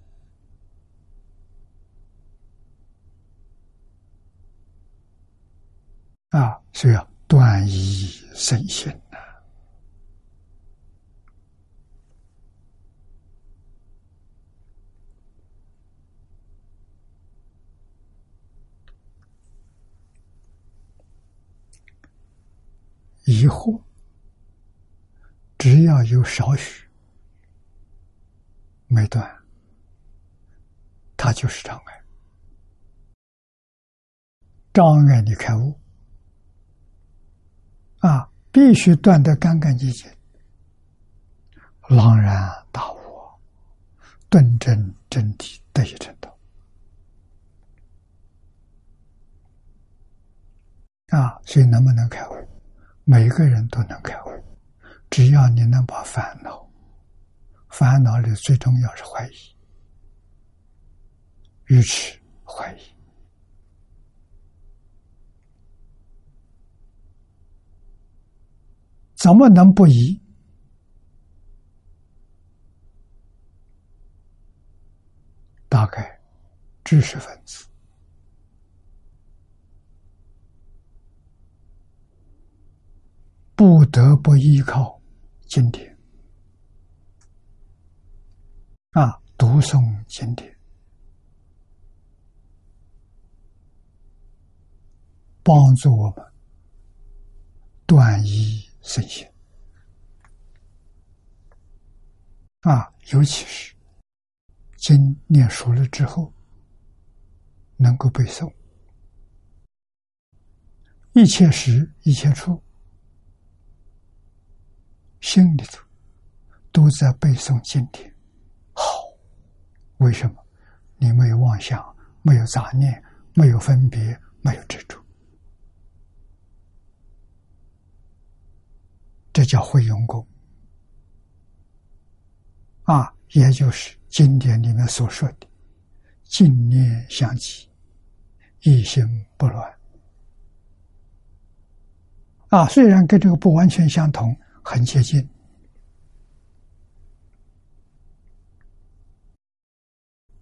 啊！谁呀断疑生信呐，疑惑只要有少许。没断，它就是障碍。障碍你开悟啊，必须断得干干净净，朗然大悟，顿证真谛，得以成道。啊，所以能不能开悟？每个人都能开悟，只要你能把烦恼。烦恼里最重要是怀疑、愚痴、怀疑怎么能不疑？大概知识分子。不得不依靠经典啊，读诵经典，帮助我们断疑生信啊，尤其是。经念熟了之后，能够背诵，一切时一切处，心里头都在背诵经典。好，为什么？你没有妄想，没有杂念，没有分别，没有执着，这叫会用功啊，也就是。经典里面所说的“净念相继，一心不乱”，啊，虽然跟这个不完全相同，很接近，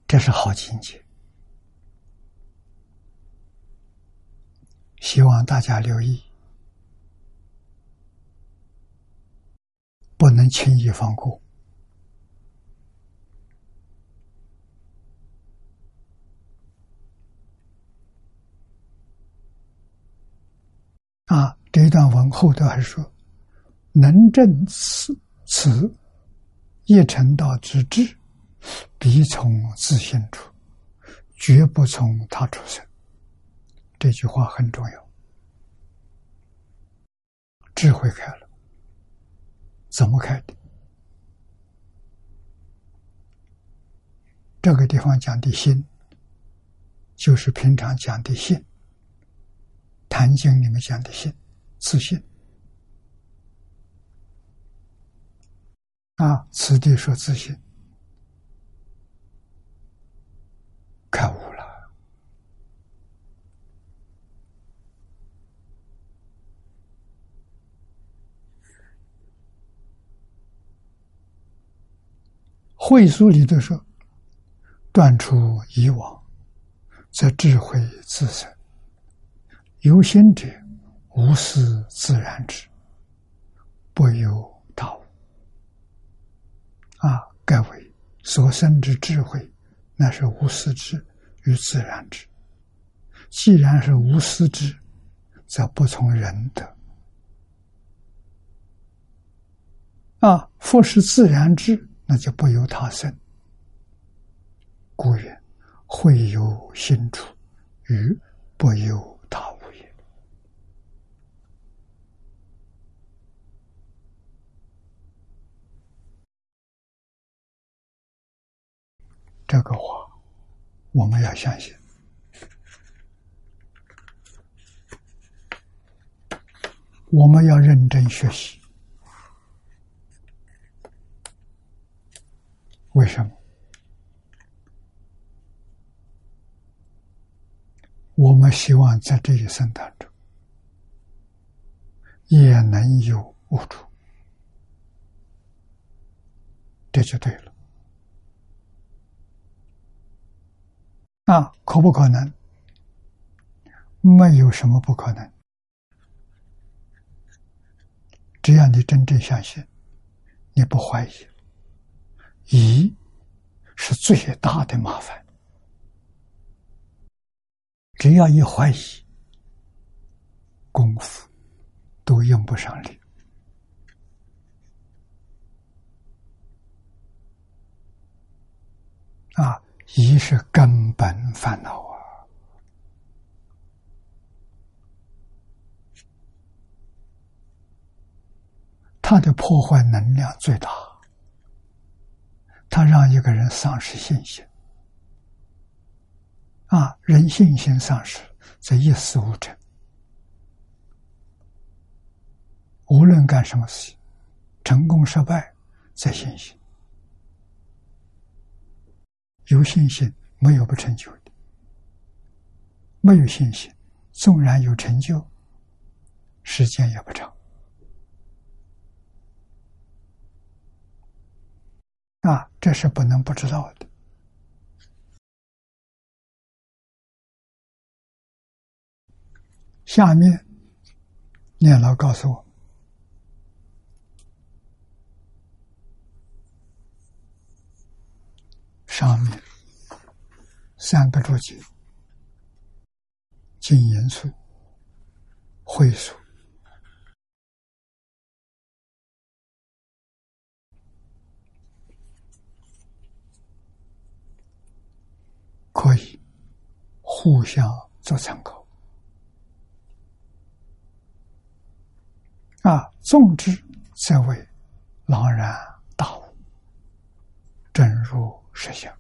这是好境界。希望大家留意，不能轻易放过。啊，这一段文后头还说：“能证此此一成道之智，必从自心出，绝不从他出生。”这句话很重要。智慧开了，怎么开的？这个地方讲的心，就是平常讲的性。《坛经》里面讲的信，自信啊，此地说自信，开悟了。会书里头说，断除以往，则智慧自生。有心者，无私自然之，不由他物。啊，盖为所生之智慧，那是无私之与自然之。既然是无私之，则不从人德。啊，复是自然之，那就不由他生。故曰：会有心处，与不由他无也。这个话，我们要相信。我们要认真学习。为什么？我们希望在这一生当中，也能有悟处，这就对了。啊，可不可能？没有什么不可能。只要你真正相信，你不怀疑，疑是最大的麻烦。只要一怀疑，功夫都用不上力。啊。一是根本烦恼啊，它的破坏能量最大，它让一个人丧失信心啊，人信心丧失，则一事无成。无论干什么事情，成功失败在信心。有信心，没有不成就的；没有信心，纵然有成就，时间也不长。啊这是不能不知道的。下面念老告诉我，上面三个注解：净严肃、会肃。可以互相做参考啊！纵之则为朗然大悟，真如实相。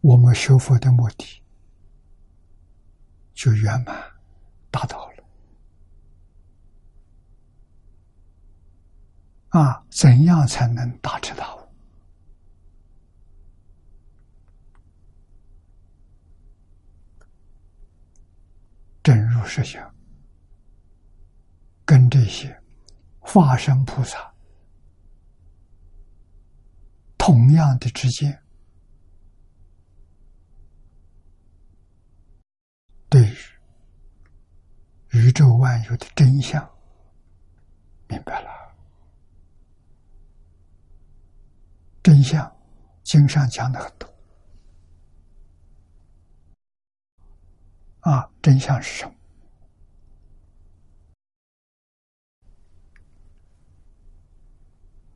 我们修佛的目的就圆满达到了。啊，怎样才能大彻大悟？真如实相，跟这些化身菩萨同样的之间，对宇宙万有的真相，明白了。真相，经上讲的很多。啊，真相是什么？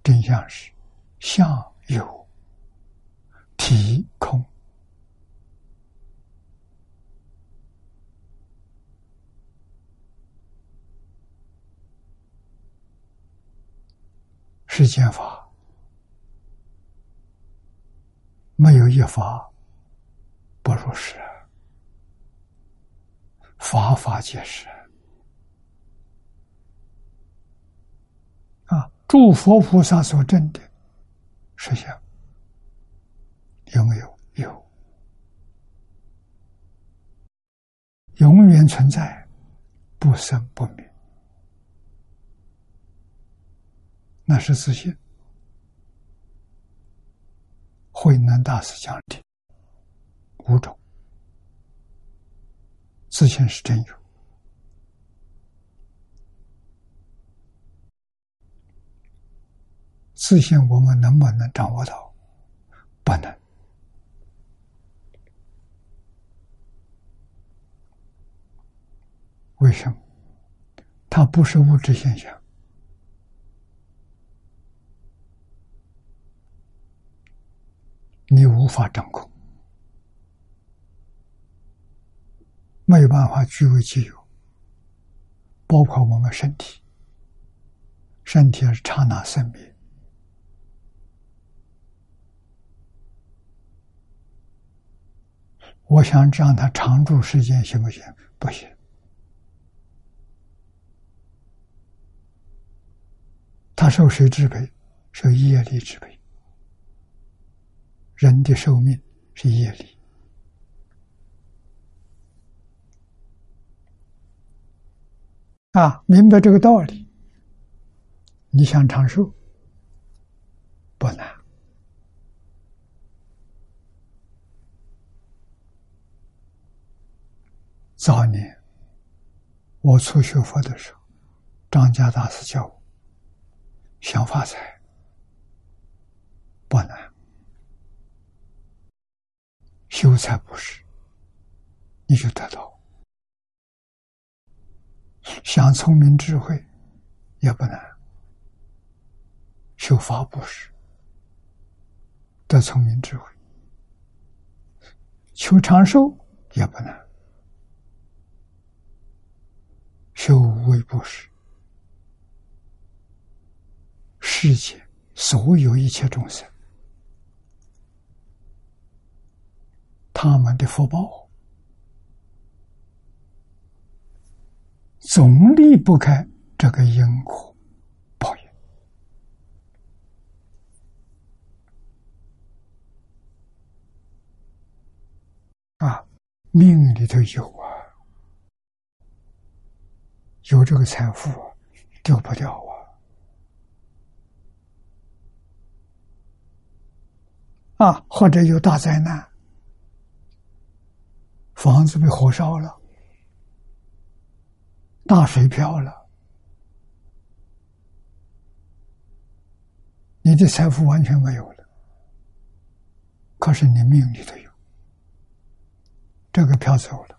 真相是相有，体空。世间法。没有一法不如是，法法皆是啊！诸佛菩萨所证的实相有没有？有，永远存在，不生不灭，那是自信。慧能大师讲的五种自信是真有，自信我们能不能掌握到？不能。为什么？它不是物质现象。你无法掌控，没有办法据为己有。包括我们身体，身体是刹那生灭，我想让它长住时间行不行？不行，它受谁支配？受业力支配。人的寿命是业力啊！明白这个道理，你想长寿不难。早年我初学佛的时候，张家大师教我想发财不难。修财布施，你就得到；想聪明智慧，也不难。修法布施，得聪明智慧；求长寿，也不难。修无为布施，世界所有一切众生。他们的福报总离不开这个因果报应啊！命里头有啊，有这个财富丢不掉啊！啊，或者有大灾难，房子被火烧了，大水漂了，你的财富完全没有了，可是你命里头有。这个飘走了，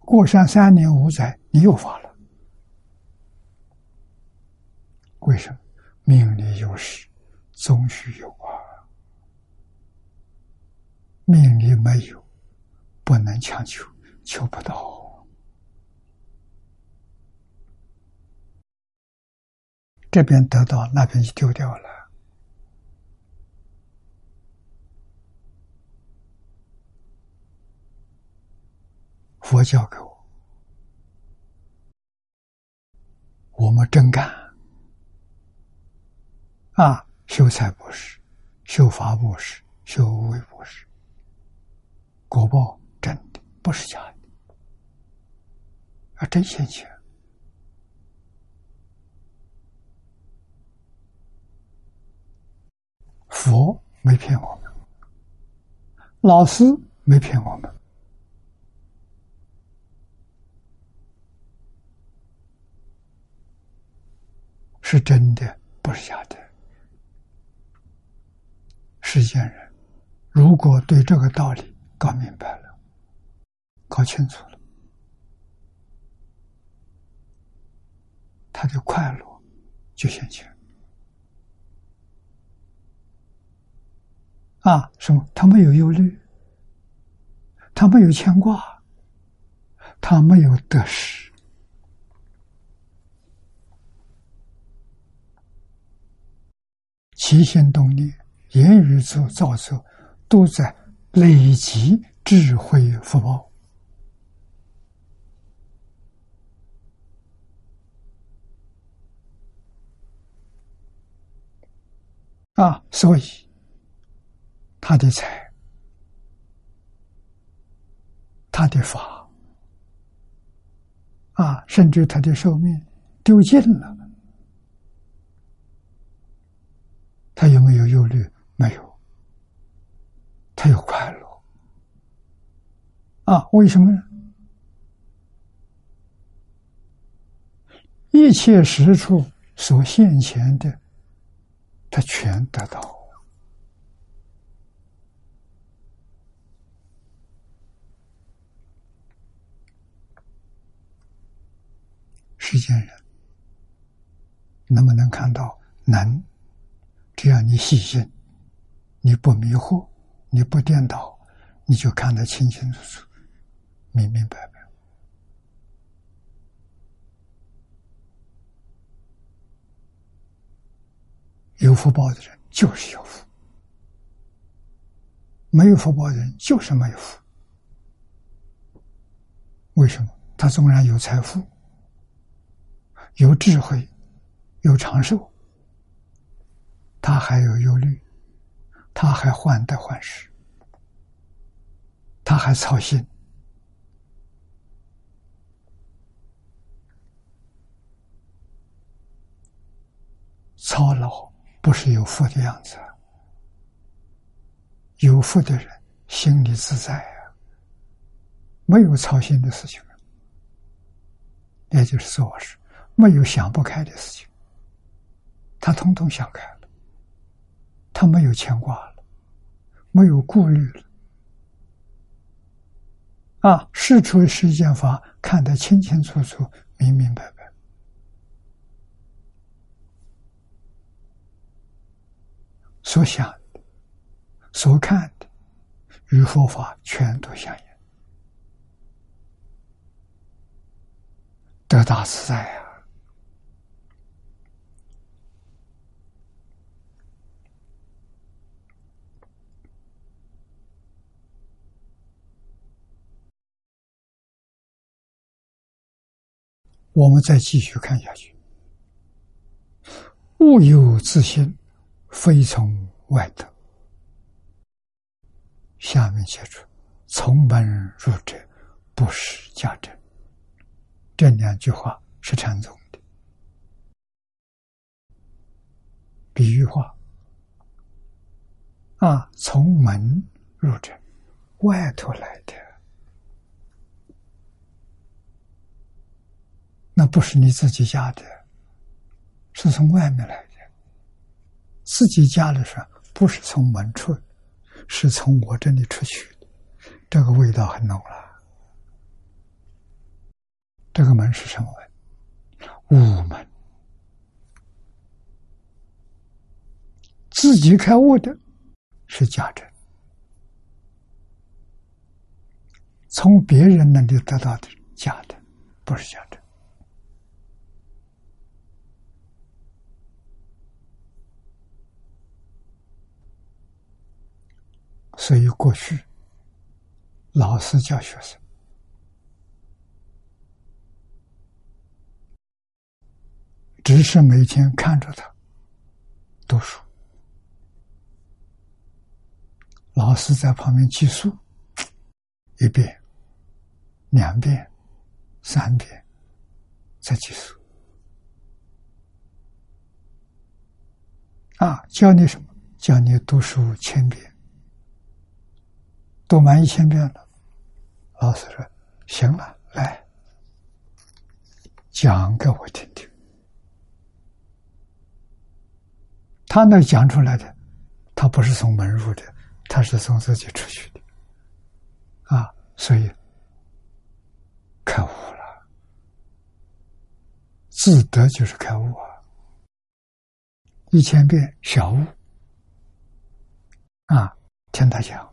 过上三年五载，你又发了。为什么？命里有时终须有啊！命里没有，不能强求，求不到。这边得到，那边就丢掉了。佛教给我，我们真干啊！修财不是，修法不是，修无为不是，果报不是假的，啊，真现前。佛没骗我们，老师没骗我们。是真的，不是假的。世间人如果对这个道理搞明白了、搞清楚了，他的快乐就现前。啊，什么？他没有忧虑，他没有牵挂，他没有得失。起心动念、言语作造作，都在累积智慧福报啊！所以，他的财、他的法啊，甚至他的寿命丢尽了。他有没有忧虑？没有，他有快乐啊？为什么呢？一切实处所现前的，他全得到。世间人能不能看到？能。只要你细心，你不迷惑，你不颠倒，你就看得清清楚楚、明明白白。有福报的人就是有福，没有福报的人就是没有福。为什么？他纵然有财富、有智慧、有长寿。他还有忧虑，他还患得患失，他还操心，操劳不是有福的样子。有福的人心里自在啊，没有操心的事情，也就是说是没有想不开的事情，他通通想开了。他没有牵挂了，没有顾虑了，啊，事出世间法看得清清楚楚、明明白白，所想的、所看的，与佛法全都相应，得大自在啊！我们再继续看下去。物有自心，非从外得。下面写出：从门入者，不是家者。这两句话是禅宗的比喻话啊，从门入者，外头来的，那不是你自己家的，是从外面来的。自己家的时候，不是从门出，是从我这里出去，这个味道很浓了。这个门是什么门？午门。自己开悟的是假证，从别人那里得到的假的，不是假的。所以过去老师教学生。只是每天看着他读书，老师在旁边计数，一遍、两遍、三遍，再计数。啊，教你什么？教你读书千遍，读满一千遍了。老师说：“行了，来讲给我听听。”他那讲出来的，他不是从门入的，他是从自己出去的，啊，所以开悟了，自得就是开悟啊，一千遍小悟，啊，听他讲，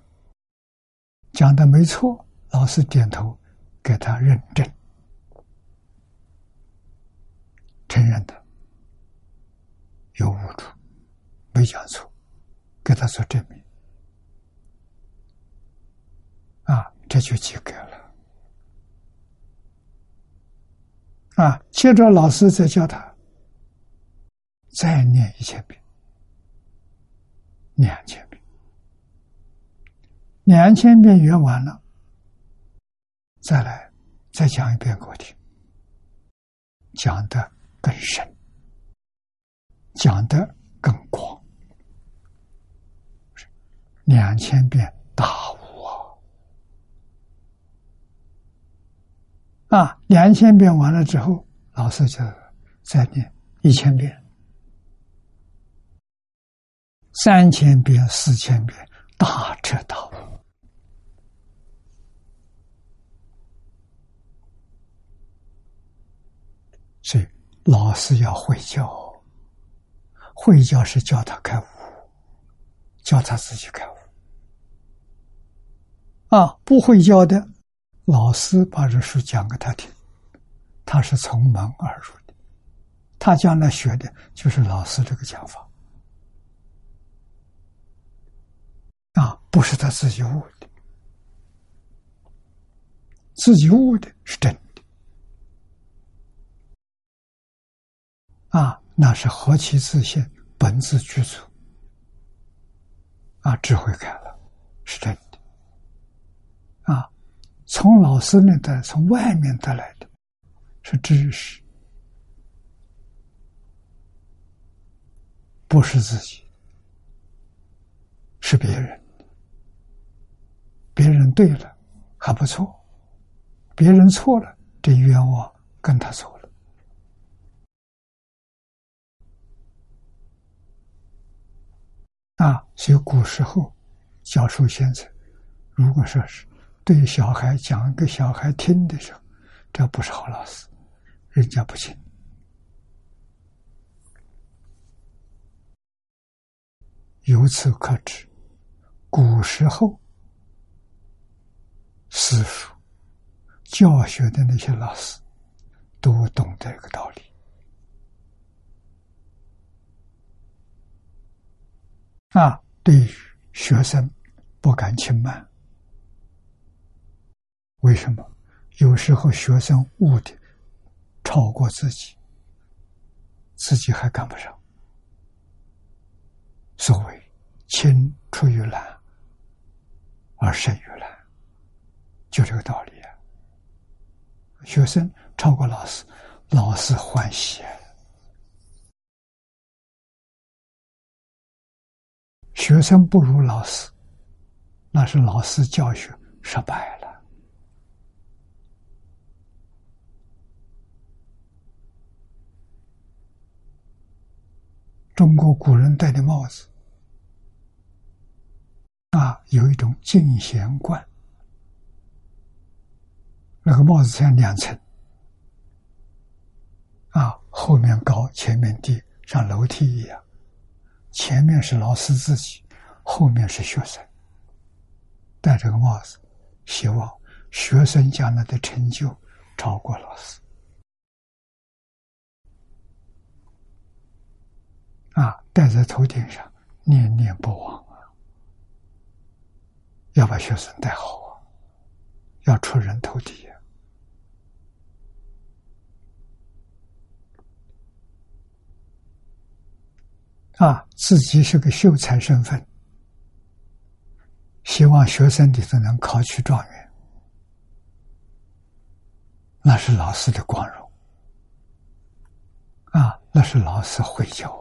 讲的没错，老师点头给他认证，承认的，有误处。没讲错，给他做证明，啊，这就及格了。啊，接着老师再教他，再念一千遍，两千遍，两千遍圆完了，再来再讲一遍给我听，讲的更深，讲的更广。两千遍大悟啊！啊，两千遍完了之后，老师就再念一千遍、三千遍、四千遍，大彻大悟。所以，老师要会教，会教是教他开悟，教他自己开悟。啊，不会教的，老师把这书讲给他听，他是从门而入的，他将来学的就是老师这个讲法，啊，不是他自己悟的，自己悟的是真的，啊，那是何其自信，本自具足，啊，智慧开了，是真的。啊，从老师那得，从外面得来的，是知识，不是自己，是别人。别人对了还不错，别人错了，这冤枉跟他错了。啊，所以古时候教授先生，如果说是。对小孩讲给小孩听的时候，这不是好老师，人家不信。由此可知，古时候私塾教学的那些老师，都懂这个道理啊。对于学生，不敢轻慢。为什么有时候学生悟的超过自己，自己还赶不上？所谓“青出于蓝而胜于蓝”，就这个道理啊。学生超过老师，老师欢喜。学生不如老师，那是老师教学失败了。中国古人戴的帽子啊，有一种进贤冠，那个帽子像两层啊，后面高，前面低，像楼梯一样。前面是老师自己，后面是学生。戴这个帽子，希望学生将来的成就超过老师。啊，戴在头顶上，念念不忘啊！要把学生带好啊，要出人头地啊！啊，自己是个秀才身份，希望学生里头能考取状元，那是老师的光荣啊！那是老师会教。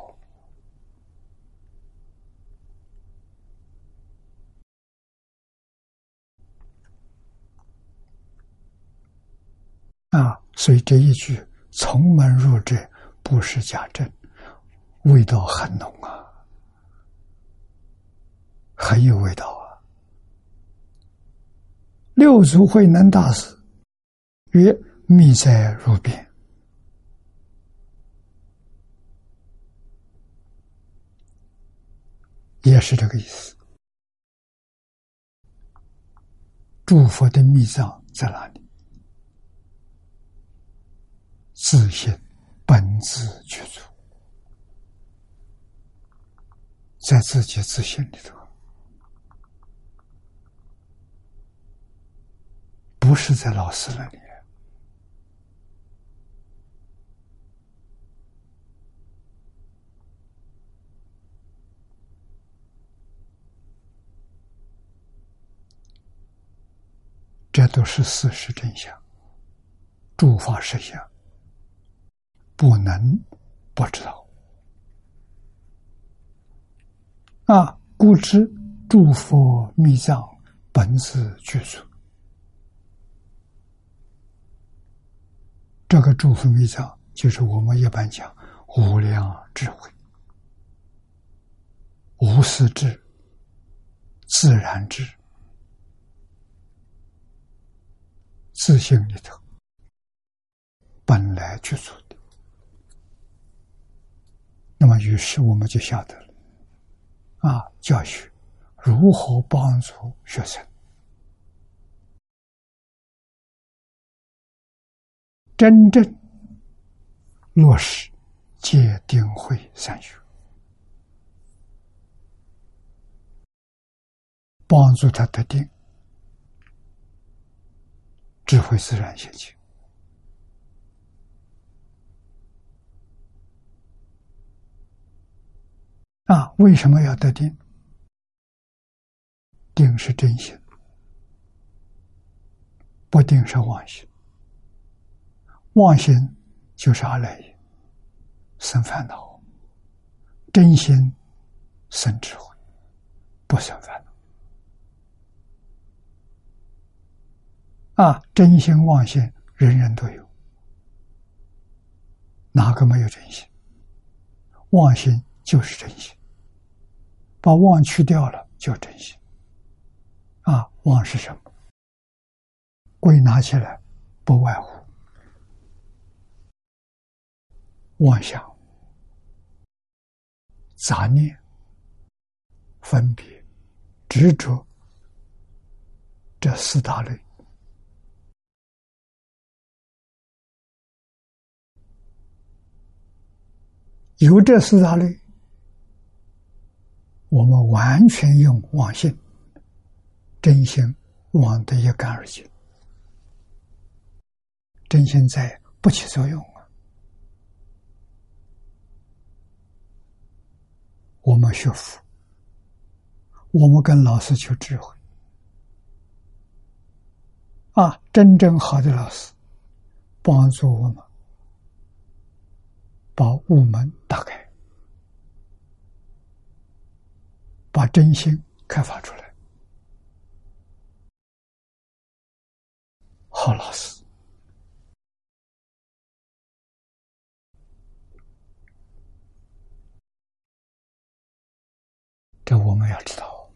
啊，所以这一句“从门入者不是假证”，味道很浓啊，很有味道啊。六祖慧能大师曰：“密在入边，也是这个意思。诸佛的密藏在哪里？自信本自具足，在自己自信里头，不是在老师那里。这都是事实真相，诸法实相。不能不知道啊！故知诸佛密藏本自具足。这个诸佛密藏，就是我们一般讲无量智慧、无私智、自然智、自信里头本来具足的。那么，于是我们就晓得了，啊，教学如何帮助学生真正落实戒定慧三学，帮助他得定，智慧自然现起。啊，为什么要得定？定是真心，不定是妄心。妄心就是阿赖耶，生烦恼；真心生智慧，不生烦恼。啊，真心妄心，人人都有，哪个没有真心？妄心就是真心。把妄去掉了，叫真心。啊，妄是什么？归纳起来，不外乎妄想、杂念、分别、执着这四大类。有这四大类。我们完全用妄心、真心忘得一干二净，真心在不起作用啊！我们学佛，我们跟老师求智慧。啊，真正好的老师，帮助我们把雾门打开，把真心开发出来。好老师，这我们要知道。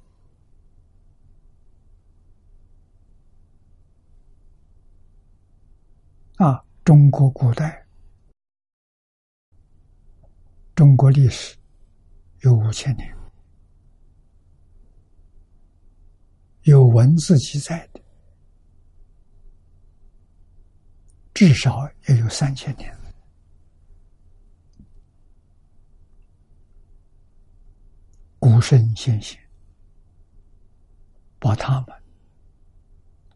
啊，中国古代，中国历史有五千年，有文字记载的，至少也有三千年。古圣先贤把他们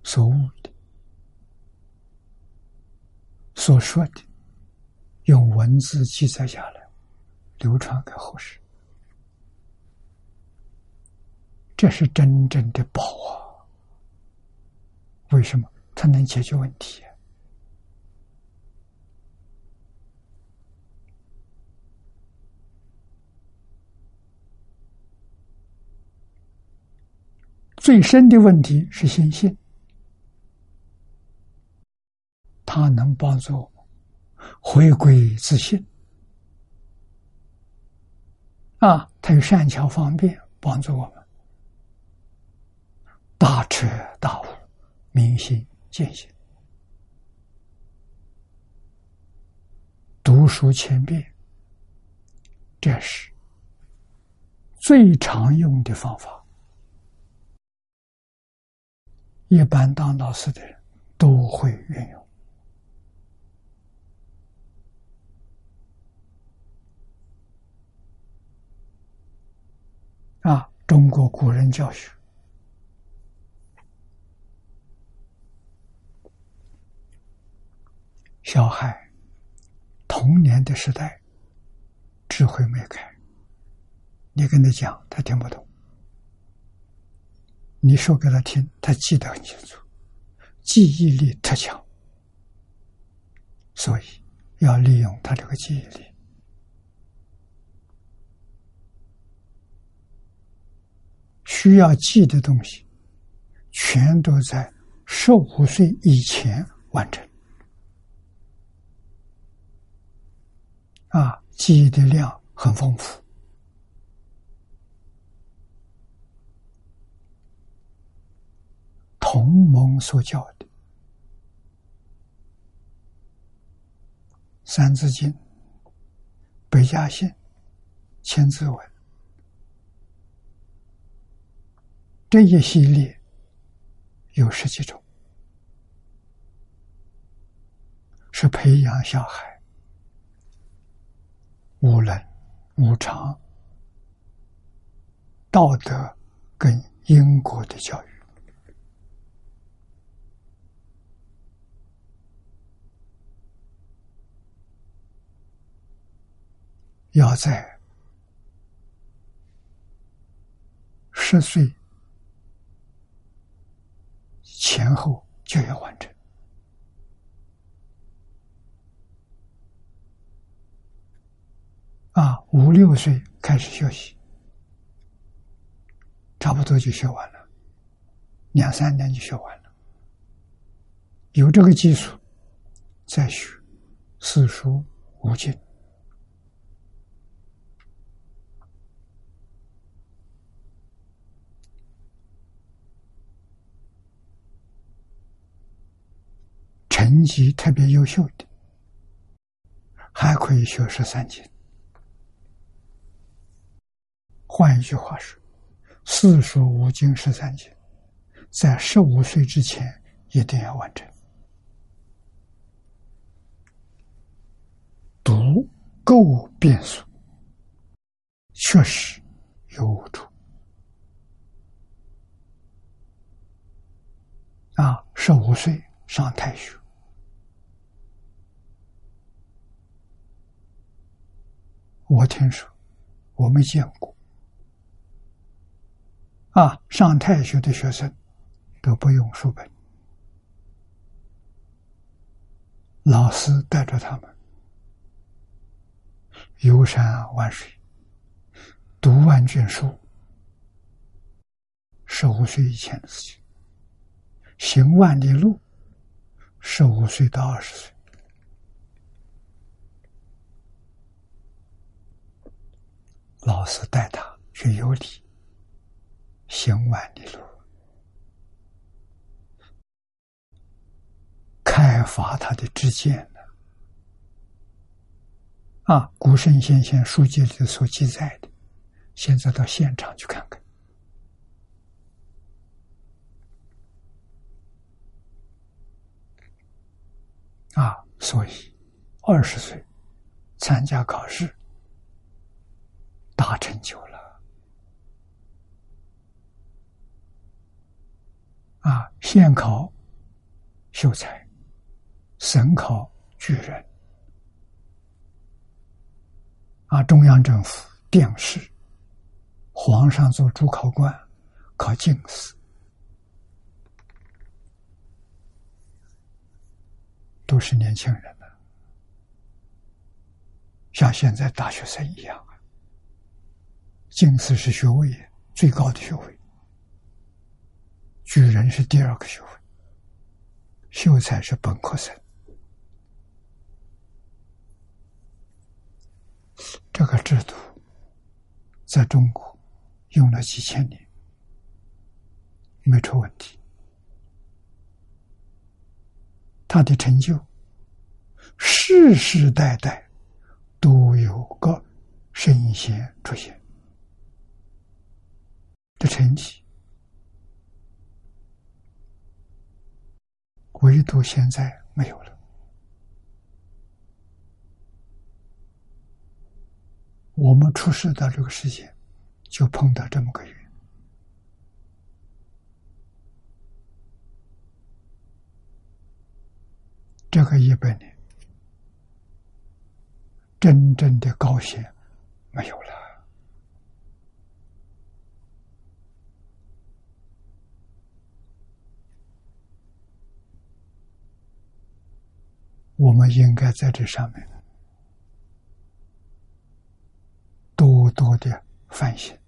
所悟的。所说的，用文字记载下来，流传给后世，这是真正的宝啊！为什么？它能解决问题。最深的问题是心性。它能帮助我们回归自信啊！它有善巧方便，帮助我们大彻大悟、明心见性。读书千遍，这是最常用的方法。一般当老师的人都会运用。啊！中国古人教学，小孩童年的时代，智慧没开，你跟他讲，他听不懂；你说给他听，他记得很清楚，记忆力特强，所以要利用他这个记忆力。需要记的东西，全都在十五岁以前完成。啊，记忆的量很丰富。同盟所教的《三字经》《百家姓》《千字文》。这一系列有十几种，是培养小孩无能、无常、道德跟因果的教育，要在十岁。前后就要完成啊！五六岁开始学习，差不多就学完了，两三年就学完了。有这个基础，再学四书五经。成绩特别优秀的，还可以学十三经。换一句话说，四书五经十三经，在十五岁之前一定要完成。读够变数，确实有误处。啊，十五岁上太学。我听说，我没见过。啊，上太学的学生都不用书本，老师带着他们游山玩水，读万卷书，十五岁以前的事情；行万里路，十五岁到二十岁。老师带他去游历，行万里路，开发他的知见呢。啊，古圣先贤书籍里所记载的，现在到现场去看看。啊，所以二十岁参加考试。大成就了啊！县考秀才，省考举人啊！中央政府殿试，皇上做主考官，考进士，都是年轻人呢，像现在大学生一样啊。进士是学位最高的学位，举人是第二个学位，秀才是本科生。这个制度在中国用了几千年，没出问题。他的成就，世世代代都有个圣贤出现。的成绩，唯独现在没有了。我们出世到这个世界，就碰到这么个缘。这个一百年，真正的高贤没有了。我们应该在这上面多多的反省，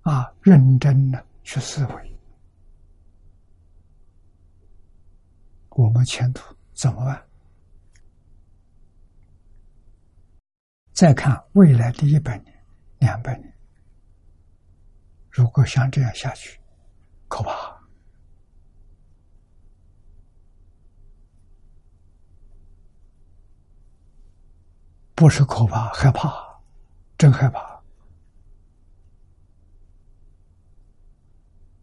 啊，认真的去思维，我们前途怎么办？再看未来的一百年、两百年，如果像这样下去，可怕。不是可怕，害怕，真害怕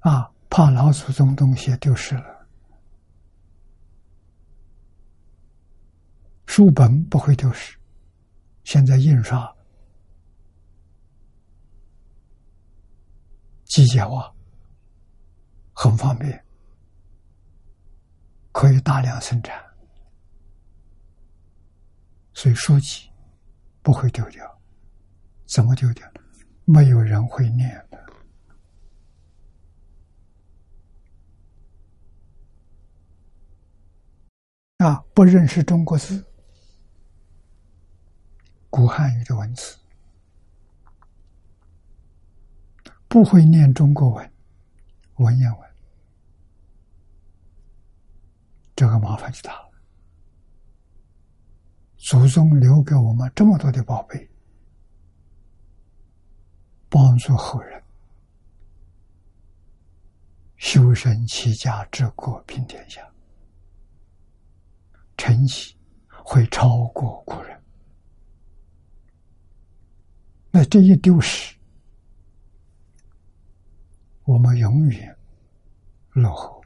啊！怕老祖宗东西丢失了，书本不会丢失，现在印刷机械化，很方便，可以大量生产，所以书籍。不会丢掉，怎么丢掉？没有人会念的啊！不认识中国字，古汉语的文字，不会念中国文，文言文，这个麻烦就大了。祖宗留给我们这么多的宝贝，帮助后人修身齐家治国平天下，成绩会超过古人。那这一丢失，我们永远落后。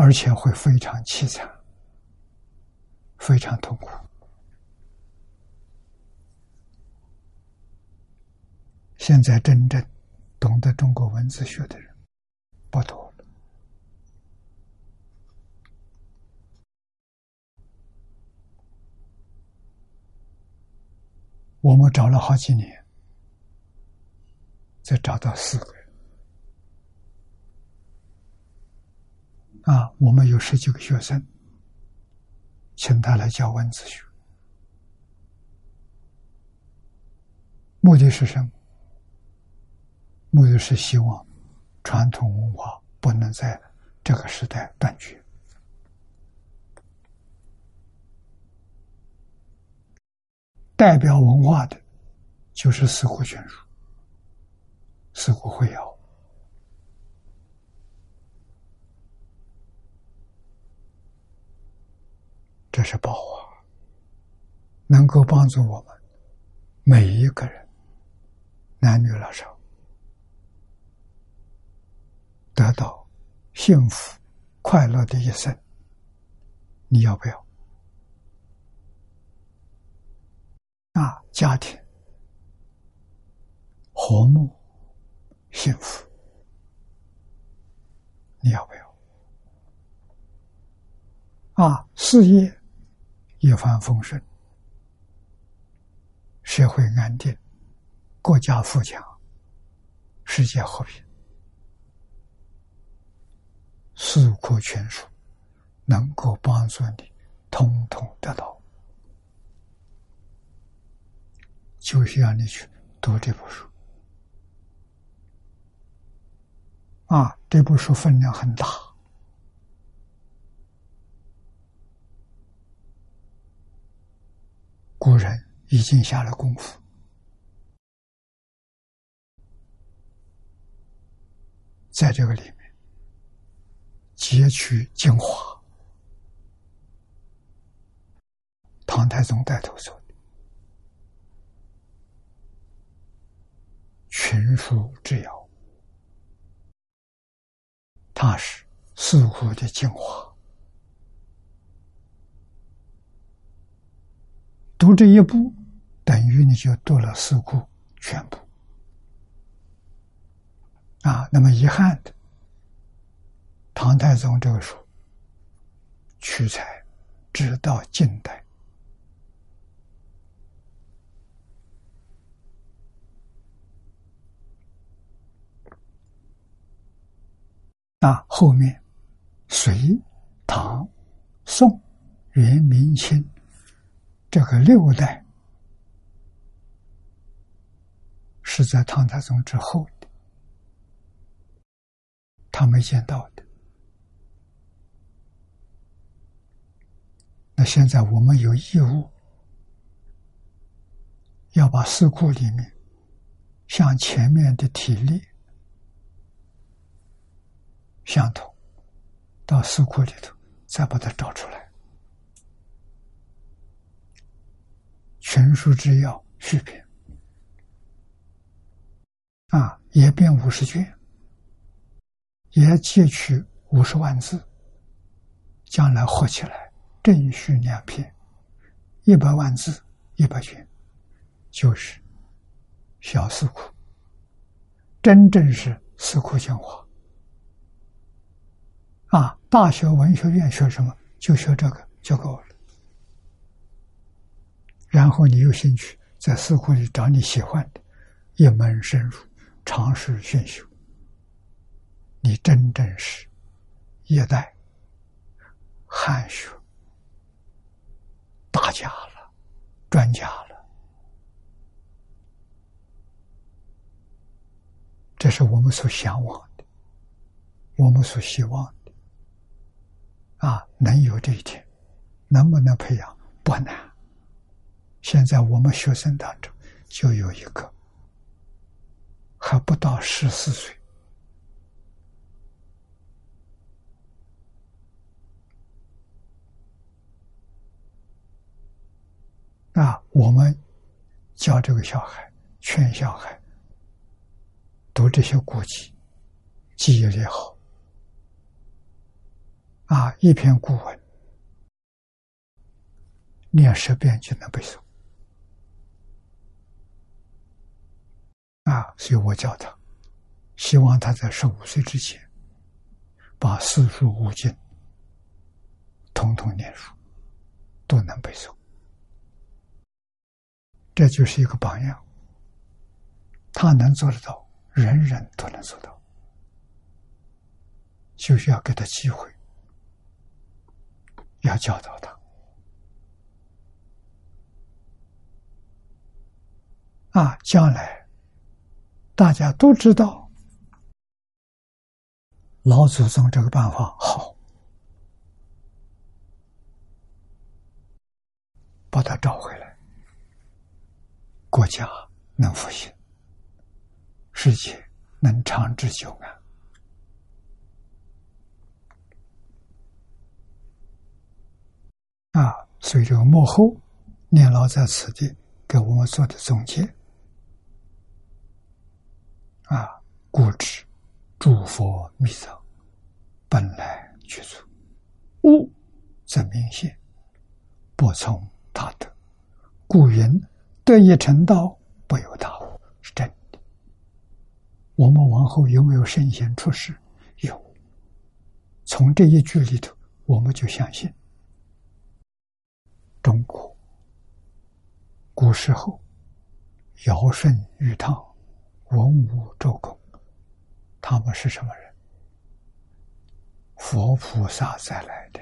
而且会非常凄惨，非常痛苦。现在真正懂得中国文字学的人不多。我们找了好几年，才找到四个人，啊，我们有十几个学生，请他来教文字学，目的是什么？目的是希望传统文化不能在这个时代断绝。代表文化的，就是四库全书、四库会要，这是宝华，能够帮助我们每一个人，男女老少，得到幸福快乐的一生。你要不要？啊，家庭和睦幸福，你要不要？啊，事业一帆风顺，社会安定，国家富强，世界和平，四库全书能够帮助你，通通得到。就需要你去读这部书啊！这部书分量很大，古人已经下了功夫，在这个里面截取精华，唐太宗带头说。群书之要，它是四库的精华。读这一部，等于你就读了四库全部。啊，那么遗憾的，唐太宗这个书取材直到近代。那后面，隋、唐、宋、元、明清这个六代是在唐太宗之后的，他没见到的。那现在我们有义务要把四库里面像前面的体力。相同，到四库里头再把它找出来。全书之要续篇啊，也编五十卷，也借取五十万字，将来合起来正续两篇，一百万字一百卷，就是小四库，真正是四库精华。啊！大学文学院学什么？就学这个就够了。然后你有兴趣，在四库里找你喜欢的，一门深入，尝试熏修。你真正是一代汉学大家了，专家了。这是我们所向往的，我们所希望的。啊，能有这一天，能不能培养不难。现在我们学生当中就有一个，还不到十四岁，啊，我们教这个小孩，劝小孩读这些古籍，记忆力好。啊，一篇古文，念十遍就能背诵。所以我教他，希望他在十五岁之前，把四书五经统统念熟，都能背诵。这就是一个榜样。他能做得到，人人都能做到，就是要给他机会。要教导他。啊，将来大家都知道老祖宗这个办法好，把他找回来，国家能复兴，世界能长治久安。啊，所以这个幕后念老在此地给我们做的总结。啊，故知诸佛密藏，本来具足，物则明显，不从他得。故云得一成道，不由他物，是真的。我们往后有没有圣贤出世？有。从这一句里头，我们就相信，中国古时候尧舜禹汤。文武周公，他们是什么人？佛菩萨再来的，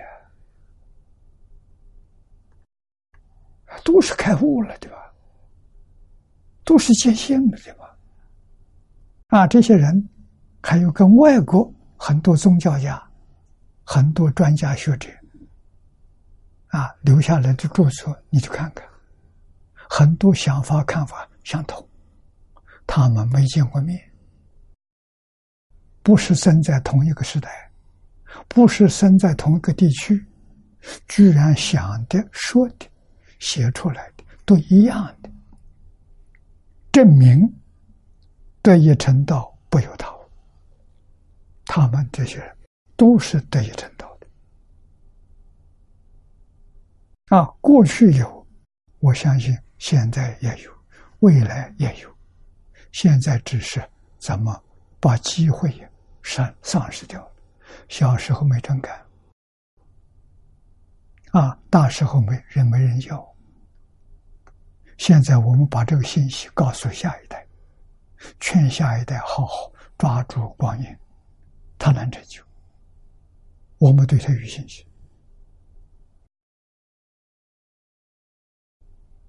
都是开悟了，对吧？都是见性了，对吧？啊，这些人还有跟外国很多宗教家、很多专家学者啊留下来的著作，你去看看，很多想法看法相同。他们没见过面，不是生在同一个时代，不是生在同一个地区，居然想的、说的、写出来的都一样的，证明得以成道不由他。他们这些人都是得以成道的啊！过去有，我相信现在也有，未来也有。现在只是怎么把机会丧丧失掉了？小时候没真干，啊，大时候没人没人要。现在我们把这个信息告诉下一代，劝下一代好好抓住光阴，他能成就。我们对他有信心，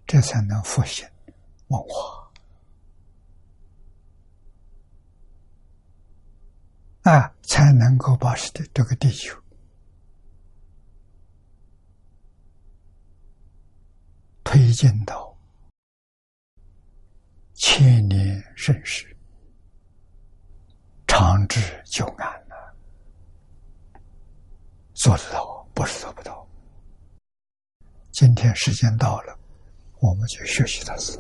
这才能复兴文化。啊，才能够把是的这个地球推进到千年盛世、长治久安了。做得到，不是做不到。今天时间到了，我们就学习到此。